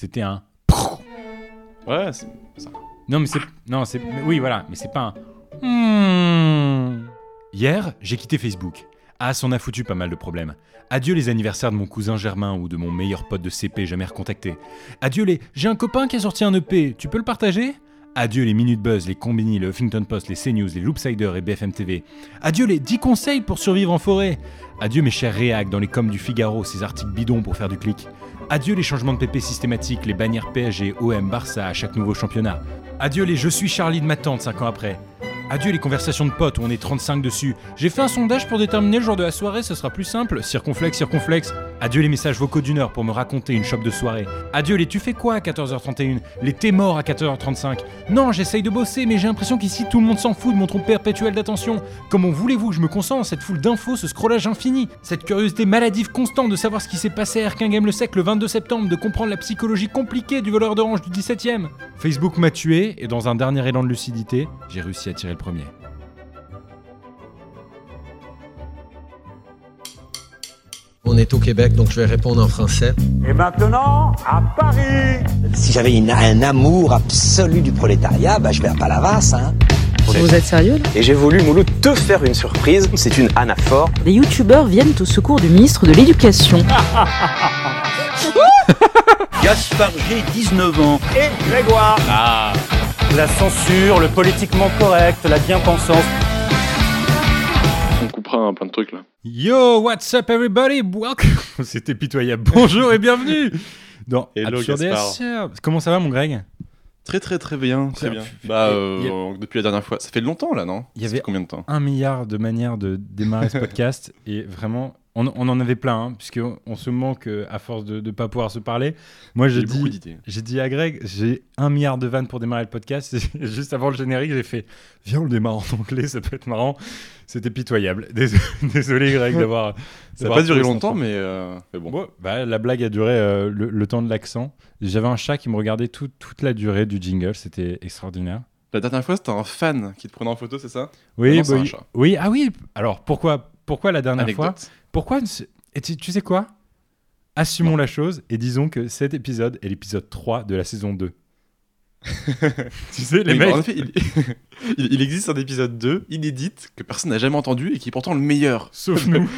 C'était un. Ouais, c'est ça. Non, mais c'est. Non, c'est. Oui, voilà, mais c'est pas un. Hmm. Hier, j'ai quitté Facebook. Ah, ça en a foutu pas mal de problèmes. Adieu les anniversaires de mon cousin Germain ou de mon meilleur pote de CP jamais recontacté. Adieu les. J'ai un copain qui a sorti un EP, tu peux le partager? Adieu les Minute Buzz, les Combini, le Huffington Post, les CNews, les Loopsider et BFM TV. Adieu les 10 conseils pour survivre en forêt. Adieu mes chers réacs dans les coms du Figaro, ces articles bidons pour faire du clic. Adieu les changements de PP systématiques, les bannières PSG, OM, Barça à chaque nouveau championnat. Adieu les Je suis Charlie de ma tante 5 ans après. Adieu les conversations de potes où on est 35 dessus. J'ai fait un sondage pour déterminer le jour de la soirée, ce sera plus simple. Circonflexe, circonflexe. Adieu les messages vocaux d'une heure pour me raconter une chope de soirée. Adieu les tu fais quoi à 14h31 Les t'es mort à 14h35 Non, j'essaye de bosser, mais j'ai l'impression qu'ici tout le monde s'en fout de mon trou perpétuel d'attention. Comment voulez-vous que je me concentre cette foule d'infos, ce scrollage infini Cette curiosité maladive constante de savoir ce qui s'est passé à Erkin Game le Sec le 22 septembre, de comprendre la psychologie compliquée du voleur d'orange du 17ème Facebook m'a tué, et dans un dernier élan de lucidité, j'ai réussi à tirer le premier. On est au Québec, donc je vais répondre en français. Et maintenant, à Paris Si j'avais un amour absolu du prolétariat, bah, je vais à Palavas. Hein. Vous êtes sérieux là? Et j'ai voulu, Mouloud, te faire une surprise. C'est une anaphore. Des youtubeurs viennent au secours du ministre de l'Éducation. Gaspard G, 19 ans. et Grégoire. La censure, le politiquement correct, la bien-pensance. Coupera un plein de trucs là. Yo, what's up everybody? Welcome. C'était pitoyable. Bonjour et bienvenue dans Hello. Comment ça va mon Greg? Très très très bien, très bien. Bah, euh, a- depuis la dernière fois, ça fait longtemps là, non? Il y avait- combien de temps? Un milliard de manières de démarrer ce podcast et vraiment, on, on en avait plein, hein, puisque on se manque euh, à force de ne pas pouvoir se parler. Moi, j'ai dit, j'ai dit à Greg, j'ai un milliard de vannes pour démarrer le podcast. Et juste avant le générique, j'ai fait, viens, on le démarre en anglais, ça peut être marrant. C'était pitoyable. Désolé, désolé, Greg, d'avoir. Ça n'a pas duré longtemps, mais, euh, mais bon. Bon, bah, la blague a duré euh, le, le temps de l'accent. J'avais un chat qui me regardait tout- toute la durée du jingle, c'était extraordinaire. La dernière fois, c'était un fan qui te prenait en photo, c'est ça? Oui, bah, un oui. chat. oui, ah oui. Alors pourquoi, pourquoi la dernière fois? Pourquoi Et tu, tu sais quoi? Assumons la chose et disons que cet épisode est l'épisode 3 de la saison 2. tu sais, les Oui, mecs. En effet, il... existe un épisode 2 inédit que personne n'a jamais entendu et qui est pourtant le meilleur. Sauf nous.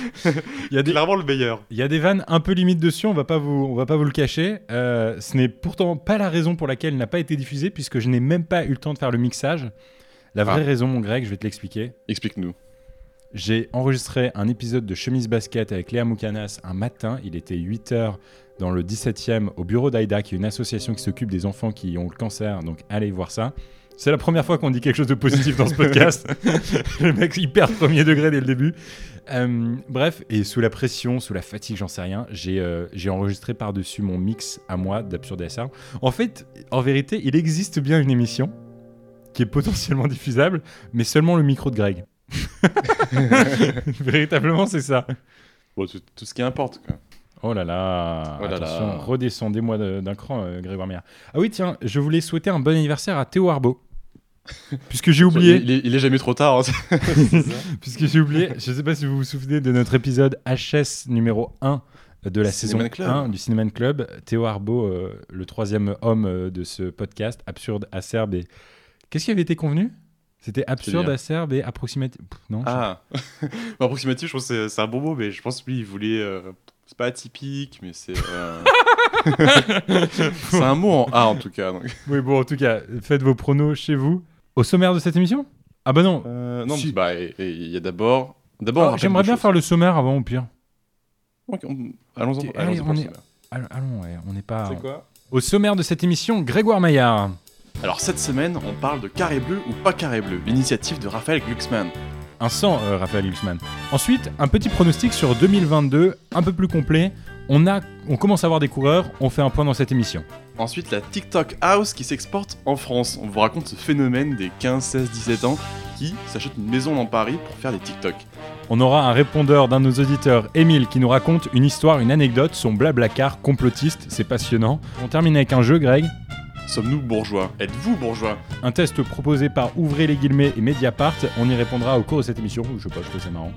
Il y, a des, Clairement le meilleur. il y a des vannes un peu limites dessus, on va pas vous, on va pas vous le cacher. Euh, ce n'est pourtant pas la raison pour laquelle il n'a pas été diffusé, puisque je n'ai même pas eu le temps de faire le mixage. La vraie Ah. raison, mon Greg, je vais te l'expliquer. Explique-nous. J'ai enregistré un épisode de Chemise Basket avec Léa Moukanas un matin. Il était 8h dans le 17e au bureau d'AIDA, qui est une association qui s'occupe des enfants qui ont le cancer. Donc allez voir ça. C'est la première fois qu'on dit quelque chose de positif dans ce podcast. le mec hyper premier degré dès le début. Euh, bref, et sous la pression, sous la fatigue, j'en sais rien, j'ai euh, enregistré par-dessus mon mix à moi d'Absurde SR. En fait, en vérité, il existe bien une émission qui est potentiellement diffusable, mais seulement le micro de Greg. Véritablement, c'est ça. Bon, tout, tout ce qui importe, quoi. Oh là là, Oh là attention, là. redescendez-moi de- d'un cran, euh, Grégoire Meyer. Ah oui, tiens, je voulais souhaiter un bon anniversaire à Théo Arbo. Puisque j'ai oublié, Il, est- il est jamais trop tard. hein. puisque j'ai oublié, je sais pas si vous vous souvenez de notre épisode HS numéro 1 de la saison Cinéman Club. 1 du Cinéman Club. Théo Arbo, euh, le troisième homme euh, de ce podcast, absurde, acerbe et... Qu'est-ce qui avait été convenu? C'était absurde, acerbe et approximatif. Non, Ah, Bah, approximatif, je pense que c'est- un bon mot, mais je pense que lui, il voulait. euh, C'est pas atypique, mais c'est. euh, c'est un mot en A en tout cas. donc. Oui, bon, en tout cas, faites vos pronos chez vous. Au sommaire de cette émission? Ah bah non. Euh, non, Si. mais bah, et- et il y a d'abord. D'abord, Ah, J'aimerais bien choses. faire le sommaire avant, au pire. Ok, on- Allons-y. Ok, allons-y allez, pour on le est- sommaire. Allons, allons, ouais, on n'est pas... C'est quoi? Au sommaire de cette émission, Grégoire Maillard. Alors cette semaine, on parle de carré bleu ou pas carré bleu, l'initiative de Raphaël Glucksmann. Un 100, euh, Raphaël Glucksmann. Ensuite, un petit pronostic sur 2022, un peu plus complet. On, a, on commence à avoir des coureurs, on fait un point dans cette émission. Ensuite, la TikTok House qui s'exporte en France. On vous raconte ce phénomène des 15, 16, 17 ans qui s'achètent une maison dans Paris pour faire des TikTok. On aura un répondeur d'un de nos auditeurs, Émile, qui nous raconte une histoire, une anecdote, son blablacar complotiste, c'est passionnant. On termine avec un jeu, Greg. Sommes-nous bourgeois? Êtes-vous bourgeois? Un test proposé par Ouvrez les guillemets et Mediapart. On y répondra au cours de cette émission. Je sais pas, je trouve ça marrant.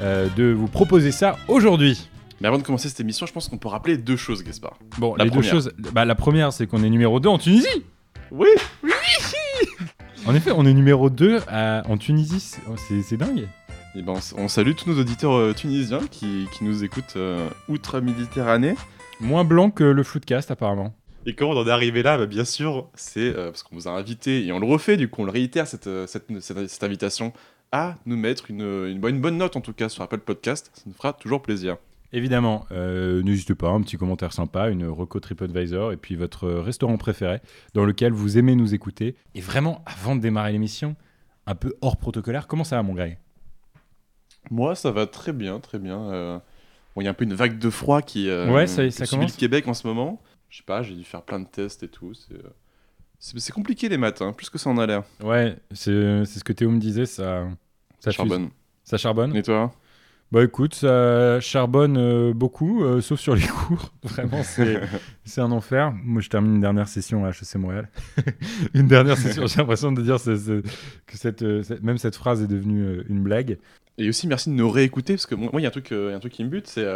euh, de vous proposer ça aujourd'hui. Mais avant de commencer cette émission, je pense qu'on peut rappeler deux choses, Gaspard. Bon, La les deux première. choses. Bah, la première, c'est qu'on est numéro 2 en Tunisie. Oui En effet, on est numéro 2 à- en Tunisie. C'est- oh, C'est dingue. Et ben, on salue tous nos auditeurs euh, tunisiens qui, qui nous écoutent euh, outre-Méditerranée. Moins blanc que le Floodcast, apparemment. Et comment on en est arrivé là bah, Bien sûr, c'est euh, parce qu'on vous a invité, et on le refait, du coup on le réitère, cette, euh, cette, cette- cette invitation, à nous mettre une, une, bonne- une bonne note en tout cas sur Apple Podcast. Ça nous fera toujours plaisir. Évidemment, euh, n'hésitez pas, un petit commentaire sympa, une reco TripAdvisor, et puis votre euh, restaurant préféré dans lequel vous aimez nous écouter. Et vraiment, avant de démarrer l'émission, un peu hors protocolaire, comment ça va, mon Greg Moi, ça va très bien, très bien. euh, Bon, il y a un peu une vague de froid qui, euh, Ouais, ça- qui ça subit commence. le Québec en ce moment. Je sais pas, j'ai dû faire plein de tests et tout. C'est euh, compliqué les maths, hein, plus que ça en a l'air. Ouais, c'est ce que Théo me disait, ça, ça fuse. Charbonne. Ça charbonne Et toi? Bah écoute, ça charbonne euh, beaucoup, euh, sauf sur les cours. Vraiment, c'est un enfer. Moi, je termine une dernière session à HEC Montréal. une dernière session, j'ai l'impression de dire que cette, euh, cette- même cette phrase est devenue euh, une blague. Et aussi, merci de nous réécouter, parce que moi, il y, a un truc, il y a un truc qui me bute, c'est.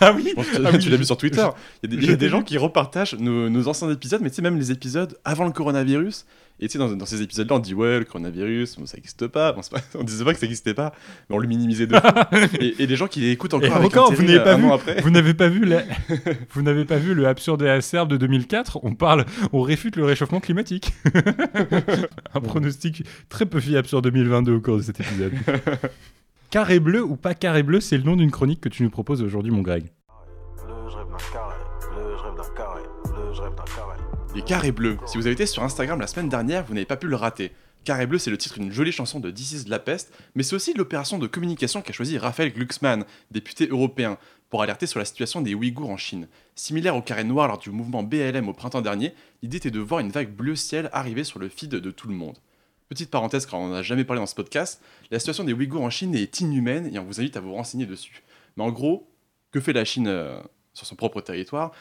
Ah oui je pense que Ah oui, tu l'as vu sur Twitter. Il y a des, y a gens qui repartagent nos, nos anciens épisodes, mais tu sais, même les épisodes avant le coronavirus. Et tu sais, dans, dans ces épisodes-là, on dit ouais, le coronavirus, bon, ça n'existe pas. Bon, pas- On disait pas que ça n'existait pas, mais on le minimisait de et, et les gens qui l'écoutent encore Et avec encore, vous n'avez pas vu an après. Vous n'avez pas vu la- vous n'avez pas vu le absurde et acerbe de 2004 On parle, on réfute le réchauffement climatique. Un pronostic très peu fiable sur 2022 au cours de cet épisode. Carré bleu ou pas carré bleu, c'est le nom d'une chronique que tu nous proposes aujourd'hui, mon Greg. Les carrés bleus. Si vous avez été sur Instagram la semaine dernière, vous n'avez pas pu le rater. Carré bleu, c'est le titre d'une jolie chanson de This is de la peste, mais c'est aussi l'opération de communication qu'a choisi Raphaël Glucksmann, député européen, pour alerter sur la situation des Ouïghours en Chine. Similaire au carré noir lors du mouvement BLM au printemps dernier, l'idée était de voir une vague bleu ciel arriver sur le feed de tout le monde. Petite parenthèse, car on n'en a jamais parlé dans ce podcast, la situation des Ouïghours en Chine est inhumaine et on vous invite à vous renseigner dessus. Mais en gros, que fait la Chine euh, sur son propre territoire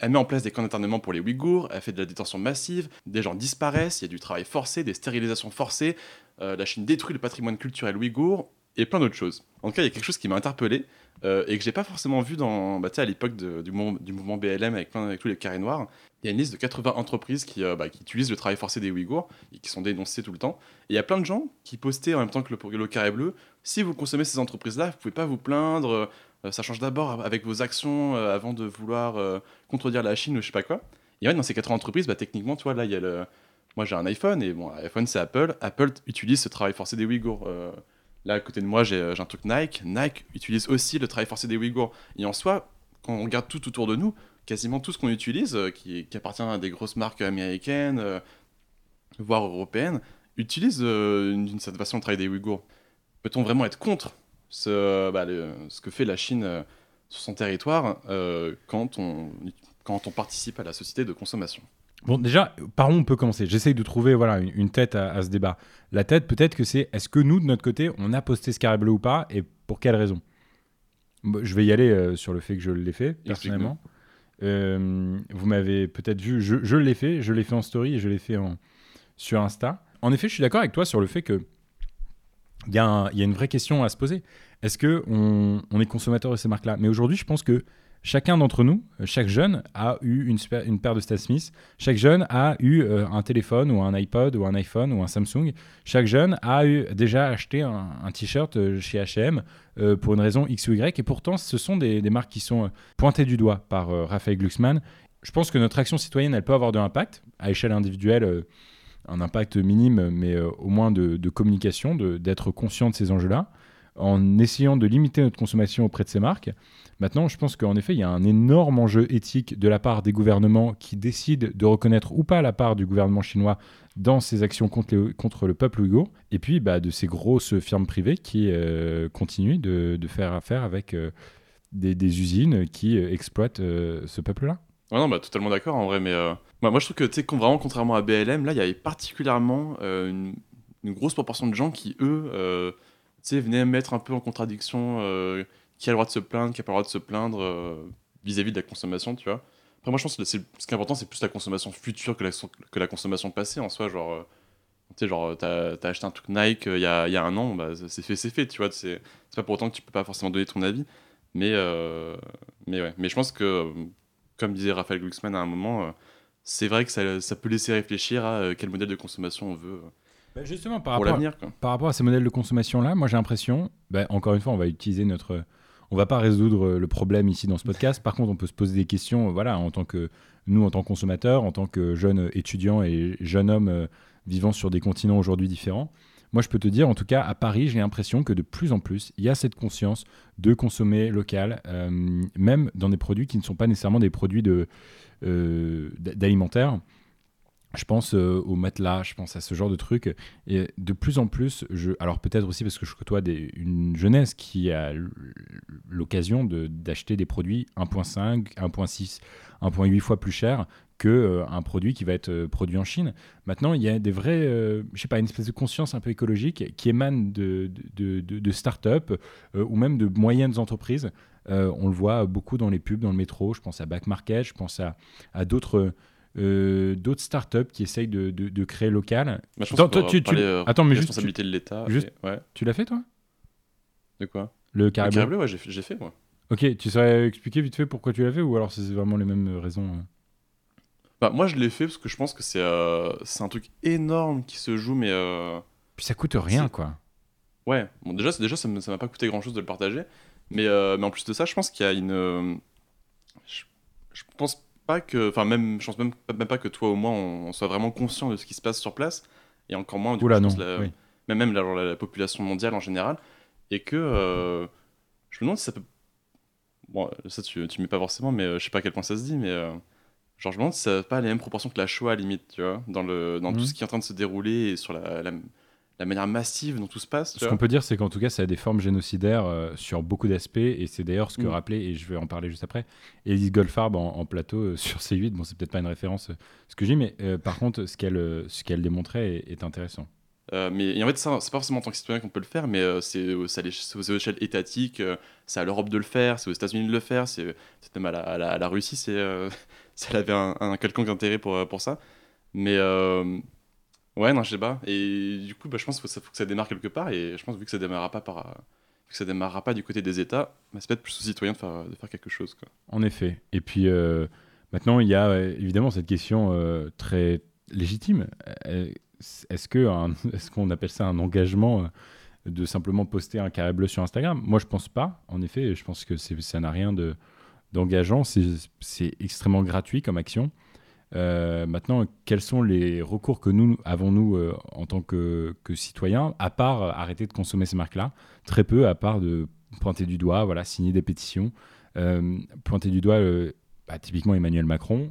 elle, met en place des camps d'internement pour les Ouïghours, elle fait de la détention massive, des gens disparaissent, il y a du travail forcé, des stérilisations forcées, euh, la Chine détruit le patrimoine culturel ouïghour et plein d'autres choses. En tout cas, il y a quelque chose qui m'a interpellé euh, et que j'ai pas forcément vu dans, bah, à l'époque du, mouvement, BLM avec, plein, avec tous les carrés noirs. Il y a une liste de 80 entreprises qui, euh, bah, qui utilisent le travail forcé des Ouïghours et qui sont dénoncées tout le temps. Et il y a plein de gens qui postaient en même temps que le, le carré bleu si vous consommez ces entreprises-là, vous pouvez pas vous plaindre. Euh, ça change d'abord avec vos actions euh, avant de vouloir euh, contredire la Chine ou je sais pas quoi. Et ouais, dans ces 80 entreprises, bah, techniquement, tu là, il y a le. Moi, j'ai un iPhone et bon, iPhone, c'est Apple. Apple utilise ce travail forcé des Ouïghours. Là, à côté de moi, j'ai un truc Nike. Nike utilise aussi le travail forcé des Ouïghours. Et en soi, quand on regarde tout autour de nous, quasiment tout ce qu'on utilise, qui, appartient à des grosses marques américaines, voire européennes, utilise une- d'une certaine façon le travail des Ouïghours. Peut-on vraiment être contre ce, bah, le- ce que fait la Chine euh, sur son territoire euh, quand, on, quand on participe à la société de consommation Bon, déjà, par où on peut commencer? J'essaye de trouver voilà, une, une tête à, à ce débat. La tête, peut-être que c'est est-ce que nous, de notre côté, on a posté ce carré bleu ou pas et pour quelle raison? Bon, Je vais y aller euh, sur le fait que je l'ai fait, personnellement. Euh, vous m'avez peut-être vu, je, je l'ai fait, je l'ai fait en story et je l'ai fait en, sur Insta. En effet, je suis d'accord avec toi sur le fait que il y, a une vraie question à se poser. Est-ce que on, est consommateur de ces marques-là? Mais aujourd'hui, je pense que chacun d'entre nous, euh, chaque jeune, a eu une, paire de Stan Smith. Chaque jeune a eu euh, un téléphone ou un iPod ou un iPhone ou un Samsung. Chaque jeune a déjà acheté un, t-shirt euh, chez H&M pour une raison X ou Y. Et pourtant, ce sont des, marques qui sont pointées du doigt par Raphaël Glucksmann. Je pense que notre action citoyenne, elle peut avoir de l'impact à échelle individuelle. Un impact minime, mais euh, au moins de, communication, d'être conscient de ces enjeux-là, en essayant de limiter notre consommation auprès de ces marques. Maintenant, je pense qu'en effet, il y a un énorme enjeu éthique de la part des gouvernements qui décident de reconnaître ou pas la part du gouvernement chinois dans ses actions contre, le peuple ouïghour, et puis bah, de ces grosses firmes privées qui euh, continuent de, faire affaire avec euh, des, usines qui exploitent ce peuple-là. Ouais, non, bah, totalement d'accord en vrai, mais euh, moi, je trouve que, tu sais, vraiment, contrairement à BLM, là, il y avait particulièrement euh, une, grosse proportion de gens qui, eux, euh, tu sais, venaient mettre un peu en contradiction euh, qui a le droit de se plaindre, qui a pas le droit de se plaindre vis-à-vis de la consommation, tu vois. Après, moi, je pense que ce qui est important, c'est plus la consommation future que la, que la consommation passée en soi, genre. tu sais, genre, t'as as acheté un truc Nike il y, a, y a un an, bah, c'est fait, c'est fait, tu vois. C'est pas pour autant que tu peux pas forcément donner ton avis. Mais, mais ouais. Mais je pense que, comme disait Raphaël Glucksmann à un moment, c'est vrai que ça, ça peut laisser réfléchir à euh, quel modèle de consommation on veut euh, Bah, justement, par pour rapport, à- quoi. par rapport à ces modèles de consommation là, moi j'ai l'impression, bah, encore une fois, on va utiliser notre, on va pas résoudre euh, le problème ici dans ce podcast. Par contre, on peut se poser des questions, voilà, en tant que nous, en tant que consommateurs, en tant que jeunes étudiants et jeunes hommes euh, vivant sur des continents aujourd'hui différents. Moi, je peux te dire, en tout cas, à Paris, j'ai l'impression que de plus en plus, il y a cette conscience de consommer local, euh, même dans des produits qui ne sont pas nécessairement des produits euh, d'alimentaire. Je pense euh, aux matelas, je pense à ce genre de trucs. Et de plus en plus, alors peut-être aussi parce que je côtoie des, une jeunesse qui a l'occasion d'acheter des produits 1.5, 1.6, 1.8 fois plus chers que euh, un produit qui va être euh, produit en Chine. Maintenant, il y a des vrais, euh, je sais pas, une espèce de conscience un peu écologique qui émane de, de, de, de start-up euh, ou même de moyennes entreprises. On le voit beaucoup dans les pubs, dans le métro. Je pense à Back Market, je pense à, à d'autres euh, d'autres startups qui essayent de, de, de créer local. Bah, je Attends, toi, tu- tu- euh, attends, mais juste, responsabilité de l'État. juste- et- Ouais. Tu l'as fait toi? De quoi? Le carré Le bleu ouais, j'ai fait- moi. Ok, tu saurais expliquer vite fait pourquoi tu l'as fait ou alors c'est vraiment les mêmes raisons euh Bah, moi, je l'ai fait parce que je pense que c'est euh, c'est un truc énorme qui se joue, mais euh, Puis ça coûte rien quoi. ouais. Bon, déjà, déjà ça ne m'a pas coûté grand chose de le partager, mais, euh, mais en plus de ça, je pense qu'il y a une. je, je pense pas que. Enfin, même, je pense même, même pas que toi ou moi, on, on soit vraiment conscient de ce qui se passe sur place, et encore moins du coup, Oula non. la- oui. même, même la, genre, la- la population mondiale en général, et que euh, je me demande si ça peut. Bon, ça tu, tu mets pas forcément, mais euh, je sais pas à quel point ça se dit, mais euh, genre je me demande si ça n'a pas les mêmes proportions que la Shoah limite, tu vois, dans, le, dans Mhm. tout ce qui est en train de se dérouler et sur la, la, manière massive dont tout se passe. Ce qu'on peut dire, c'est qu'en tout cas, ça a des formes génocidaires euh, sur beaucoup d'aspects, et c'est d'ailleurs ce que Mm. rappelait, et je vais en parler juste après, Elise Goldfarb en, en plateau euh, sur C8. Bon, c'est peut-être pas une référence euh, ce que j'ai, mais euh, par contre, ce qu'elle ce qu'elle démontrait est, est intéressant. Mais et en fait, ça, c'est pas forcément en tant que citoyen qu'on peut le faire, mais c'est aux échelles étatiques, c'est à l'Europe de le faire, c'est aux États-Unis de le faire, c'est même à la, à la- à la Russie, c'est si elle avait un, un quelconque intérêt pour, pour ça. Mais ouais, non, je sais pas. Et du coup, bah, je pense faut, que ça démarre quelque part, et je pense vu que ça démarrera pas par. vu que ça démarrera pas du côté des États, bah, c'est peut-être plus aux citoyens de faire, de faire quelque chose. Quoi. En effet. Et puis euh, maintenant, il y a euh, évidemment cette question euh, très légitime. Est-ce que est-ce qu'on appelle ça un engagement de simplement poster un carré bleu sur Instagram? Moi, je pense pas. En effet, je pense que ça n'a rien de d'engageant. C'est extrêmement gratuit comme action. Euh, maintenant, quels sont les recours que nous avons nous euh, en tant que, que citoyens, à part euh, arrêter de consommer ces marques-là? Très peu, à part de pointer du doigt, voilà, signer des pétitions, pointer du doigt bah, typiquement Emmanuel Macron,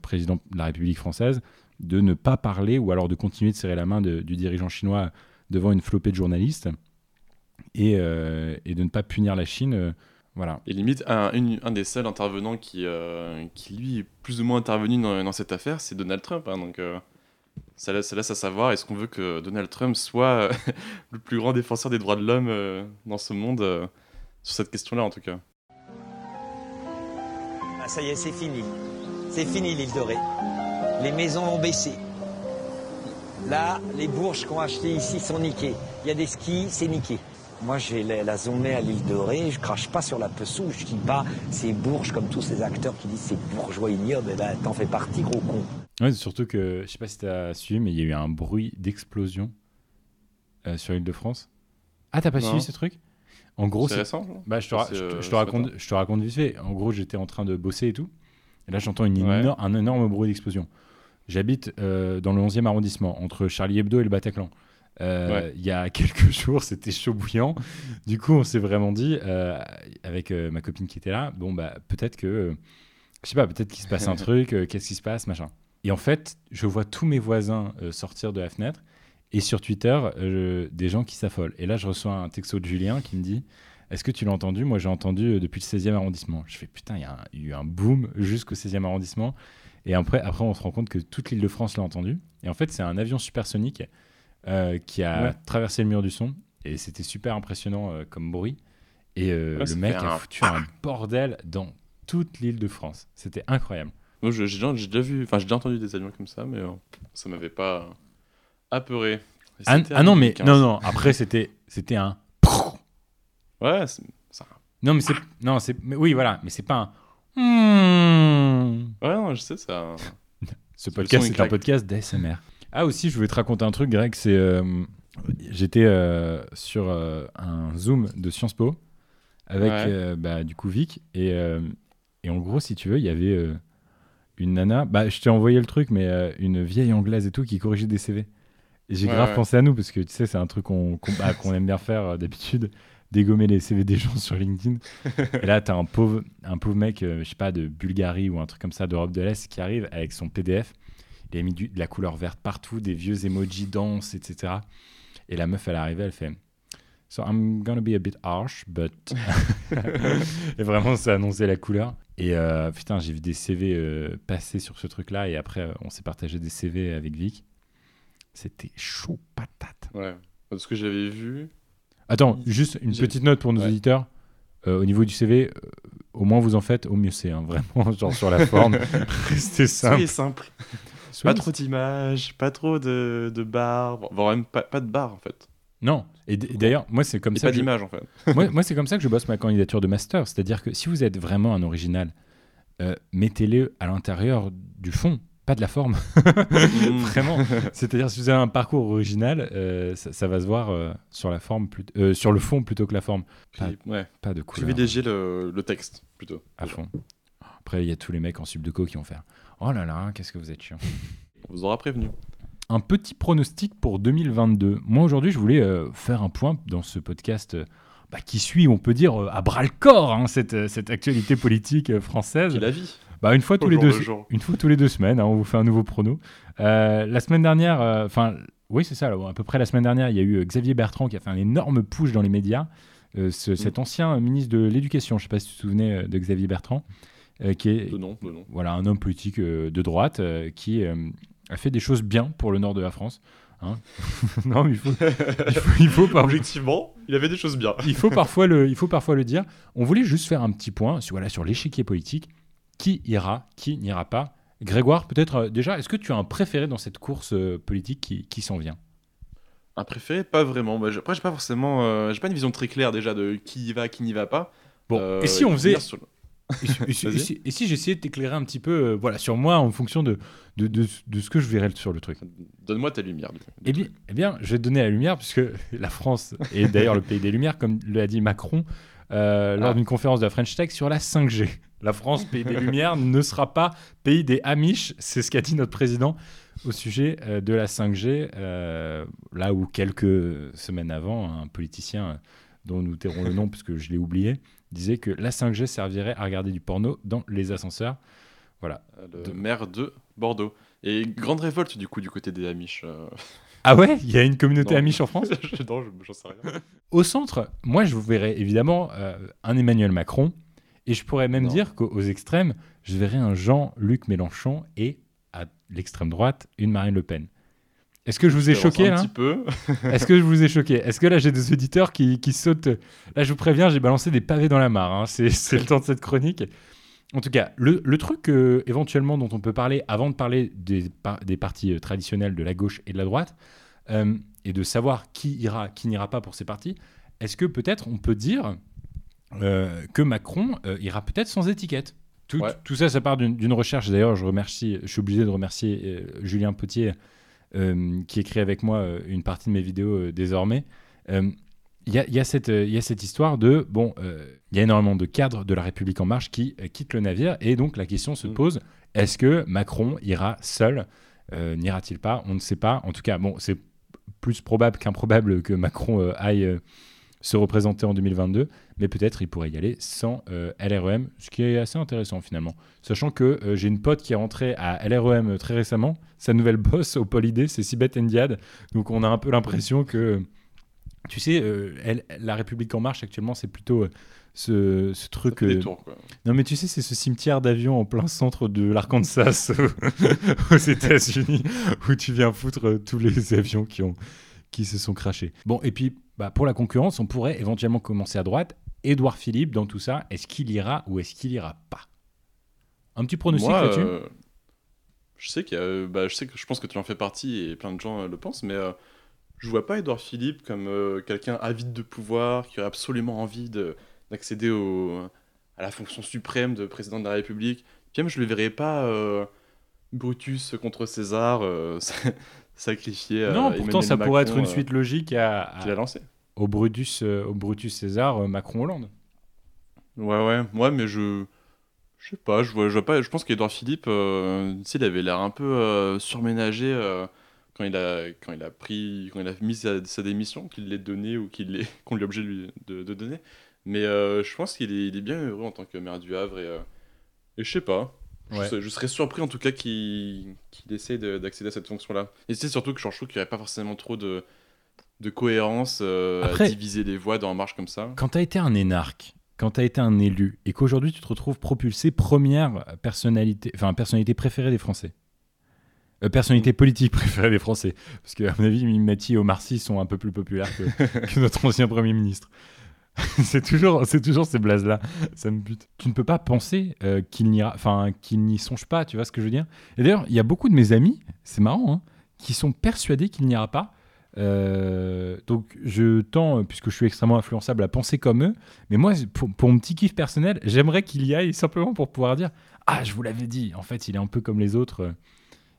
président de la République française, de ne pas parler ou alors de continuer de serrer la main du dirigeant chinois devant une flopée de journalistes et de ne pas punir la Chine. Voilà. Et limite, un, une- un des seuls intervenants qui, euh, qui lui, est plus ou moins intervenu dans, dans cette affaire, c'est Donald Trump. hein, donc, euh, ça, laisse, ça laisse à savoir, est-ce qu'on veut que Donald Trump soit euh, le plus grand défenseur des droits de l'homme euh, dans ce monde, euh, sur cette question-là en tout cas Ah, ça y est, c'est fini. C'est fini l'île de Ré. Les maisons ont baissé. Là, les bourges qu'on a achetées ici sont niquées. Il y a des skis, c'est niqué. Moi, j'ai la, la zonée à l'île de Ré, je crache pas sur la Pessou, je dis pas ces bourges comme tous ces acteurs qui disent ces bourgeois ignobles, eh ben, t'en fais partie, gros con. Ouais, c'est surtout que, je sais pas si tu as suivi, mais il y a eu un bruit d'explosion euh, sur l'île de France. Ah, t'as pas Non. suivi ce truc? En gros, C'est c'est récent Bah, je, te ra- C'est, je te- euh, je te ce raconte, je te raconte vite fait. En gros, j'étais en train de bosser et tout. Et là, j'entends une Ouais. énor- un énorme bruit d'explosion. J'habite euh, dans le 11e arrondissement, entre Charlie Hebdo et le Bataclan. Euh, Ouais. Il y a quelques jours, c'était chaud bouillant. Du coup, on s'est vraiment dit, euh, avec euh, ma copine qui était là, bon, bah, peut-être que, je sais pas, peut-être qu'il se passe un truc, qu'est-ce qui se passe, machin. Et en fait, je vois tous mes voisins sortir de la fenêtre et sur Twitter, des gens qui s'affolent. Et là, je reçois un texto de Julien qui me dit Est-ce que tu l'as entendu? Moi, j'ai entendu depuis le 16e arrondissement. Je fais Putain, il y, a un- il y a eu un boom jusqu'au 16e arrondissement. Et après, après, on se rend compte que toute l'île de France l'a entendu. Et en fait, c'est un avion supersonique euh, qui a Ouais. traversé le mur du son. Et c'était super impressionnant euh, comme bruit. Et euh, Ouais, le mec a un foutu un bordel dans toute l'île de France. C'était incroyable. Moi, j'ai déjà, vu, enfin, j'ai déjà entendu des avions comme ça, mais euh, ça m'avait pas apeuré. Ah, ah non, mais 2015. non, non. Après, c'était c'était un. Ouais, c'est- ça- Non, mais c'est. Non, c'est. mais Oui, voilà, mais c'est pas un. Hmm. Ouais, non, je sais, ça. Ce podcast, c'est un podcast d'ASMR. Ah, aussi, je voulais te raconter un truc, Greg. C'est. euh, J'étais euh, sur euh, un Zoom de Sciences Po avec, Ouais. bah, du coup, Vic. Et, et en gros, si tu veux, il y avait une nana. Bah, je t'ai envoyé le truc, mais une vieille anglaise et tout qui corrigeait des CV. Et j'ai Ouais, grave ouais. pensé à nous parce que tu sais, c'est un truc qu'on bah, aime bien faire d'habitude, dégommer les CV des gens sur LinkedIn. et là, t'as un pauvre, un pauvre mec, euh, je sais pas, de Bulgarie ou un truc comme ça, d'Europe de l'Est, qui arrive avec son PDF. Il a mis du- de la couleur verte partout, des vieux emojis denses, etc. Et la meuf, elle arrivait, elle fait So I'm gonna be a bit harsh, but. et vraiment, ça annonçait la couleur. Et euh, putain, j'ai vu des CV euh, passer sur ce truc-là. Et après, euh, on s'est partagé des CV avec Vic. C'était chaud patate. Ouais. Parce que j'avais vu. Attends, juste une petite note pour nos Ouais. auditeurs. Euh, au niveau du CV, au moins vous en faites, au mieux c'est. hein, vraiment, genre sur la forme. Restez simple. simple. Pas trop d'images, pas trop de, de barres. Voire même pas, pas de barres, en fait. Non. Et d'ailleurs, moi c'est comme Et ça. pas que je- d'images, en fait. moi, moi, c'est comme ça que je bosse ma candidature de master. C'est-à-dire que si vous êtes vraiment un original, euh, mettez-le à l'intérieur du fond, pas de la forme. Mm. vraiment. C'est-à-dire si vous avez un parcours original, euh, ça, ça va se voir euh, sur la forme, sur le fond plutôt que la forme. Pas, Puis, ouais. pas de couleur Privilégier le, le texte, plutôt. à fond. Après, il y a tous les mecs en subdeco qui vont faire. Oh là là, qu'est-ce que vous êtes chiant. On vous aura prévenu. un petit pronostic pour 2022. Moi, aujourd'hui, je voulais euh, faire un point dans ce podcast euh, bah, qui suit, on peut dire, euh, à bras le corps, hein, cette, euh, cette actualité politique euh, française. Qui la vie. Bah, une, fois tous les deux, le une fois tous les deux semaines, hein, on vous fait un nouveau prono. Euh, la semaine dernière, euh, enfin, oui, c'est ça, là, à peu près la semaine dernière, il y a eu euh, Xavier Bertrand qui a fait un énorme push dans les médias. Euh, ce- Mm. Cet ancien ministre de l'Éducation, je ne sais pas si tu te souvenais euh, de Xavier Bertrand, euh, qui est, De nom, de nom. voilà, un homme politique euh, de droite euh, qui euh, a fait des choses bien pour le nord de la France. hein. non, mais il faut, il faut, il faut par- Objectivement, il avait des choses bien. il faut parfois le, il faut parfois le dire. On voulait juste faire un petit point sur, voilà, sur l'échiquier politique. Qui ira, qui n'ira pas? Grégoire, peut-être euh, déjà, est-ce que tu as un préféré dans cette course euh, politique qui, qui s'en vient? Un préféré, pas vraiment. Bah, après, j'ai pas forcément. euh, j'ai pas une vision très claire déjà de qui y va, qui n'y va pas. Bon, Euh, et si on faisait sur Et si, et si- Vas-y. et si- et si j'essayais de t'éclairer un petit peu euh, voilà, sur moi en fonction de, de, de- de ce que je verrais sur le truc Donne-moi ta lumière. du eh bien, eh bien, je vais te donner la lumière, puisque la France est d'ailleurs le pays des lumières, comme l'a dit Macron euh, lors Ah. d'une conférence de la French Tech sur la 5G. La France, pays des lumières, ne sera pas pays des Amish, c'est ce qu'a dit notre président au sujet euh, de la 5G, euh, là où quelques semaines avant, un politicien dont nous tairons le nom puisque je l'ai oublié, disait que la 5G servirait à regarder du porno dans les ascenseurs. Voilà. Le De- maire de Bordeaux. Et grande révolte du coup du côté des Amish. euh. Ah ouais? Il y a une communauté Non. Amish en France? Non, je- j'en sais rien. Au centre, moi, je vous verrais évidemment euh, un Emmanuel Macron, et je pourrais même Non. dire qu'aux extrêmes, je verrais un Jean-Luc Mélenchon et à l'extrême droite, une Marine Le Pen. Est-ce que je vous ai choqué un petit peu. Est-ce que je vous ai choqué Est-ce que là j'ai des auditeurs qui, qui sautent Là, je vous préviens, j'ai balancé des pavés dans la mare. hein. C'est le temps de cette chronique. En tout cas, le, le truc euh, éventuellement dont on peut parler avant de parler des, par- des partis euh, traditionnels de la gauche et de la droite, euh, et de savoir qui ira, qui n'ira pas pour ces partis, est-ce que peut-être on peut dire euh, que Macron ira peut-être sans étiquette? Tout, Ouais. tout ça, ça part d'une recherche. D'ailleurs, je remercie, je suis obligé de remercier Julien Potier, qui écrit avec moi euh, une partie de mes vidéos euh, désormais. Euh, Il y, a, il y a cette, euh, il y a cette histoire de, bon, euh, il y a énormément de cadres de la République en marche qui euh, quittent le navire, et donc la question se Mm. pose, est-ce que Macron ira seul Euh, N'ira-t-il pas? On ne sait pas. En tout cas, bon, c'est plus probable qu'improbable que Macron euh, aille euh, se représenter en 2022, mais peut-être il pourrait y aller sans euh, LREM, ce qui est assez intéressant finalement. Sachant que euh, j'ai une pote qui est rentrée à LREM euh, très récemment, sa nouvelle boss au Polydé, c'est Sibeth Ndiad, donc on a un peu l'impression que, tu sais, euh, elle- la République en marche actuellement, c'est plutôt ce, truc... euh, tours, non, mais tu sais, c'est ce cimetière d'avions en plein centre de l'Arkansas aux États-Unis où tu viens foutre tous les avions qui, ont, qui se sont crachés. Bon, et puis bah, pour la concurrence, on pourrait éventuellement commencer à droite. Édouard Philippe, dans tout ça, est-ce qu'il ira ou est-ce qu'il ira pas? Un petit pronostic là-dessus? euh, je sais qu'il a, euh, bah, je sais que je pense que tu en fais partie et plein de gens euh, le pensent, mais euh, je vois pas Edouard Philippe comme quelqu'un avide de pouvoir qui aurait absolument envie de d'accéder au, à la fonction suprême de président de la République. Puis même, je le verrais pas Brutus contre César euh, sacrifier. euh, non, pourtant, Emmanuel ça pourrait être une euh, suite logique à, à- lancé. au, Brutus, euh, au Brutus César, euh, Macron-Hollande. Ouais, ouais, ouais, mais je. Je sais pas, je vois, je vois pas. Je pense qu'Edouard Philippe, euh, il avait l'air un peu euh, surménagé euh, quand, il a, quand il a pris. Quand il a mis sa, sa démission, qu'il l'ait donné ou qu'il l'ait- qu'on lui obligé de, lui- de, de donner. Mais euh, je pense qu'il est, il est bien heureux en tant que maire du Havre et. euh, et je sais pas. Je, Ouais. sais- je serais surpris en tout cas qu'il essaye de- d'accéder à cette fonction-là. Et c'est surtout que je trouve qu'il n'y aurait pas forcément trop de, de cohérence euh, Après- à diviser les voix dans En Marche comme ça. Quand tu as été un énarque, quand tu as été un élu, et qu'aujourd'hui tu te retrouves propulsé première personnalité, enfin personnalité préférée des Français. Euh, personnalité politique préférée des Français. Parce que, à mon avis, Mimati et Omar Sy sont un peu plus populaires que, que notre ancien Premier ministre. c'est toujours, c'est toujours ces blazes-là. Ça me bute. Tu ne peux pas penser euh, qu'il n'y, enfin, qu'il n'y songe pas, tu vois ce que je veux dire? Et d'ailleurs, il y a beaucoup de mes amis, c'est marrant, hein, qui sont persuadés qu'il n'y aura pas. Euh, donc, je tends, euh, puisque je suis extrêmement influençable, à penser comme eux. Mais moi, pour, pour mon petit kiff personnel, j'aimerais qu'il y aille simplement pour pouvoir dire Ah, je vous l'avais dit. En fait, il est un peu comme les autres.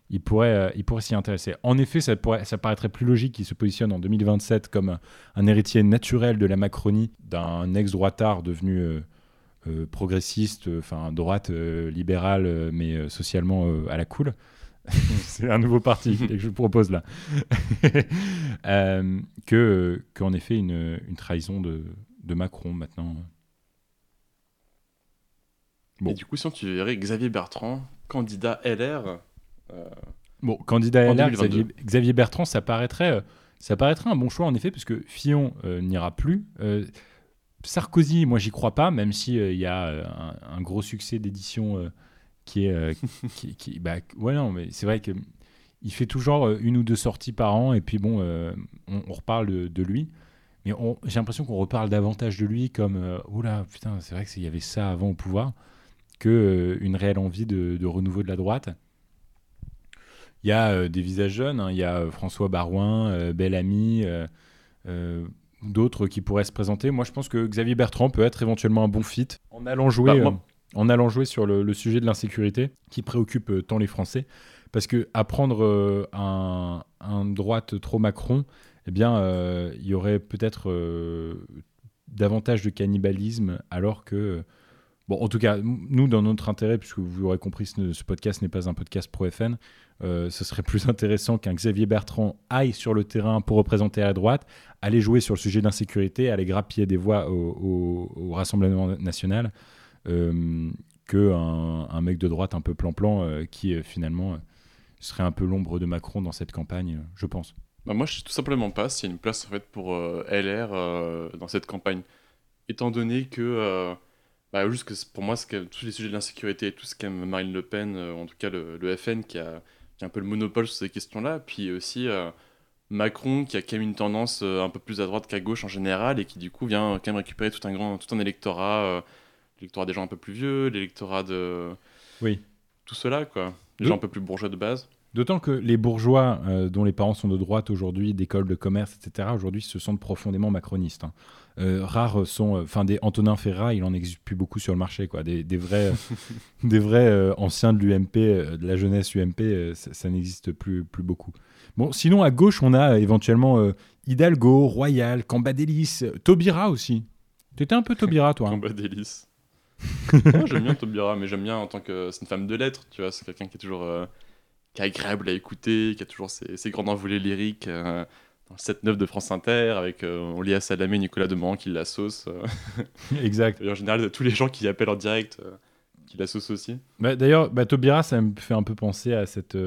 Il pourrait, euh, il pourrait s'y intéresser. En effet, ça, pourrait, ça paraîtrait plus logique qu'il se positionne en 2027 comme un, héritier naturel de la Macronie, d'un ex-droitard devenu euh, euh, progressiste, euh, enfin droite libérale, mais socialement à la cool. C'est un nouveau parti que je vous propose là. Que qu'en effet une, une trahison de, de Macron maintenant. Bon. Et du coup, sinon, tu verrais Xavier Bertrand, candidat LR. Euh, Bon, candidat LR, 2022. Xavier, Xavier Bertrand, ça paraîtrait, euh, ça paraîtrait un bon choix en effet, parce que Fillon euh, n'ira plus. Sarkozy, moi j'y crois pas, même si euh, il y a un, un gros succès d'édition qui est, qui, qui- bah, ouais non, mais c'est vrai que il fait toujours une ou deux sorties par an, et puis bon, euh, on, on reparle de, de lui. Mais j'ai l'impression qu'on reparle davantage de lui comme euh, oula putain, c'est vrai que c'est- il y avait ça avant au pouvoir que euh, une réelle envie de, de renouveau de la droite. Il y a euh, des visages jeunes, hein. il y a euh, François Barouin, euh, Bellamy, euh, euh, d'autres qui pourraient se présenter. Moi, je pense que Xavier Bertrand peut être éventuellement un bon fit en allant jouer, Bah, moi- euh, en allant jouer sur le, le sujet de l'insécurité qui préoccupe euh, tant les Français. Parce que à prendre euh, un, un droite trop Macron, eh bien, euh, il y aurait peut-être euh, davantage de cannibalisme, alors que Bon, en tout cas, nous, dans notre intérêt, puisque vous l'aurez compris, ce, ce podcast n'est pas un podcast pro-FN, euh, ce serait plus intéressant qu'un Xavier Bertrand aille sur le terrain pour représenter à la droite, aller jouer sur le sujet d'insécurité, aller grappiller des voix au, Rassemblement national, euh, qu'un un mec de droite un peu plan-plan euh, qui, euh, finalement, euh, serait un peu l'ombre de Macron dans cette campagne, euh, je pense. Bah, moi, je sais tout simplement pas s'il y a une place en fait pour euh, LR euh, dans cette campagne. Étant donné que, euh, bah, juste que pour moi, tous les sujets de l'insécurité et tout ce qu'aime Marine Le Pen, euh, en tout cas le FN qui a, qui a un peu le monopole sur ces questions-là, puis aussi euh, Macron qui a quand même une tendance euh, un peu plus à droite qu'à gauche en général et qui du coup vient quand même récupérer tout un grand, tout un électorat, euh, l'électorat des gens un peu plus vieux, l'électorat de Oui. tout cela quoi, les gens un peu plus bourgeois de base. D'autant que les bourgeois euh, dont les parents sont de droite aujourd'hui, d'école de commerce, etc., aujourd'hui se sentent profondément macronistes. hein. Euh, rares sont, enfin des Antonin Ferrat, il en existe plus beaucoup sur le marché, quoi. Des, des vrais, euh, des vrais euh, anciens de l'UMP, euh, de la jeunesse UMP, euh, ça, ça n'existe plus, plus beaucoup. Bon, sinon à gauche, on a euh, éventuellement euh, Hidalgo, Royal, Cambadélis, euh, Taubira aussi. T'étais un peu Taubira, toi. hein. Moi, j'aime bien Taubira, mais j'aime bien en tant que. C'est une femme de lettres, tu vois. C'est quelqu'un qui est toujours. euh, qui est agréable à écouter, qui a toujours ses, ses grands envolées lyriques. euh, dans le 7-9 de France Inter, avec euh, Olia Salamé et Nicolas Demorand qui la sauce. euh. exact. Et en général, tous les gens qui appellent en direct, euh, qui la sauce aussi. Bah, D'ailleurs, bah, Taubira, ça me fait un peu penser à cette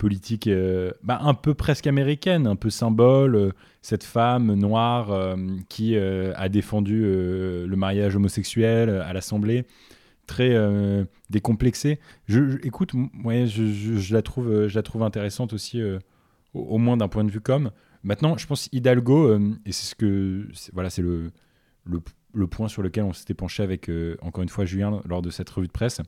politique euh, bah, un peu presque américaine, un peu symbole, euh, cette femme noire euh, qui a défendu le mariage homosexuel à l'Assemblée, très euh. Je, écoute, je, la trouve, euh, je la trouve intéressante aussi, euh, au, moins d'un point de vue com. Maintenant, je pense Hidalgo, euh, et c'est ce que, voilà, c'est le, point sur lequel on s'était penché avec, encore une fois, Julien lors de cette revue de presse,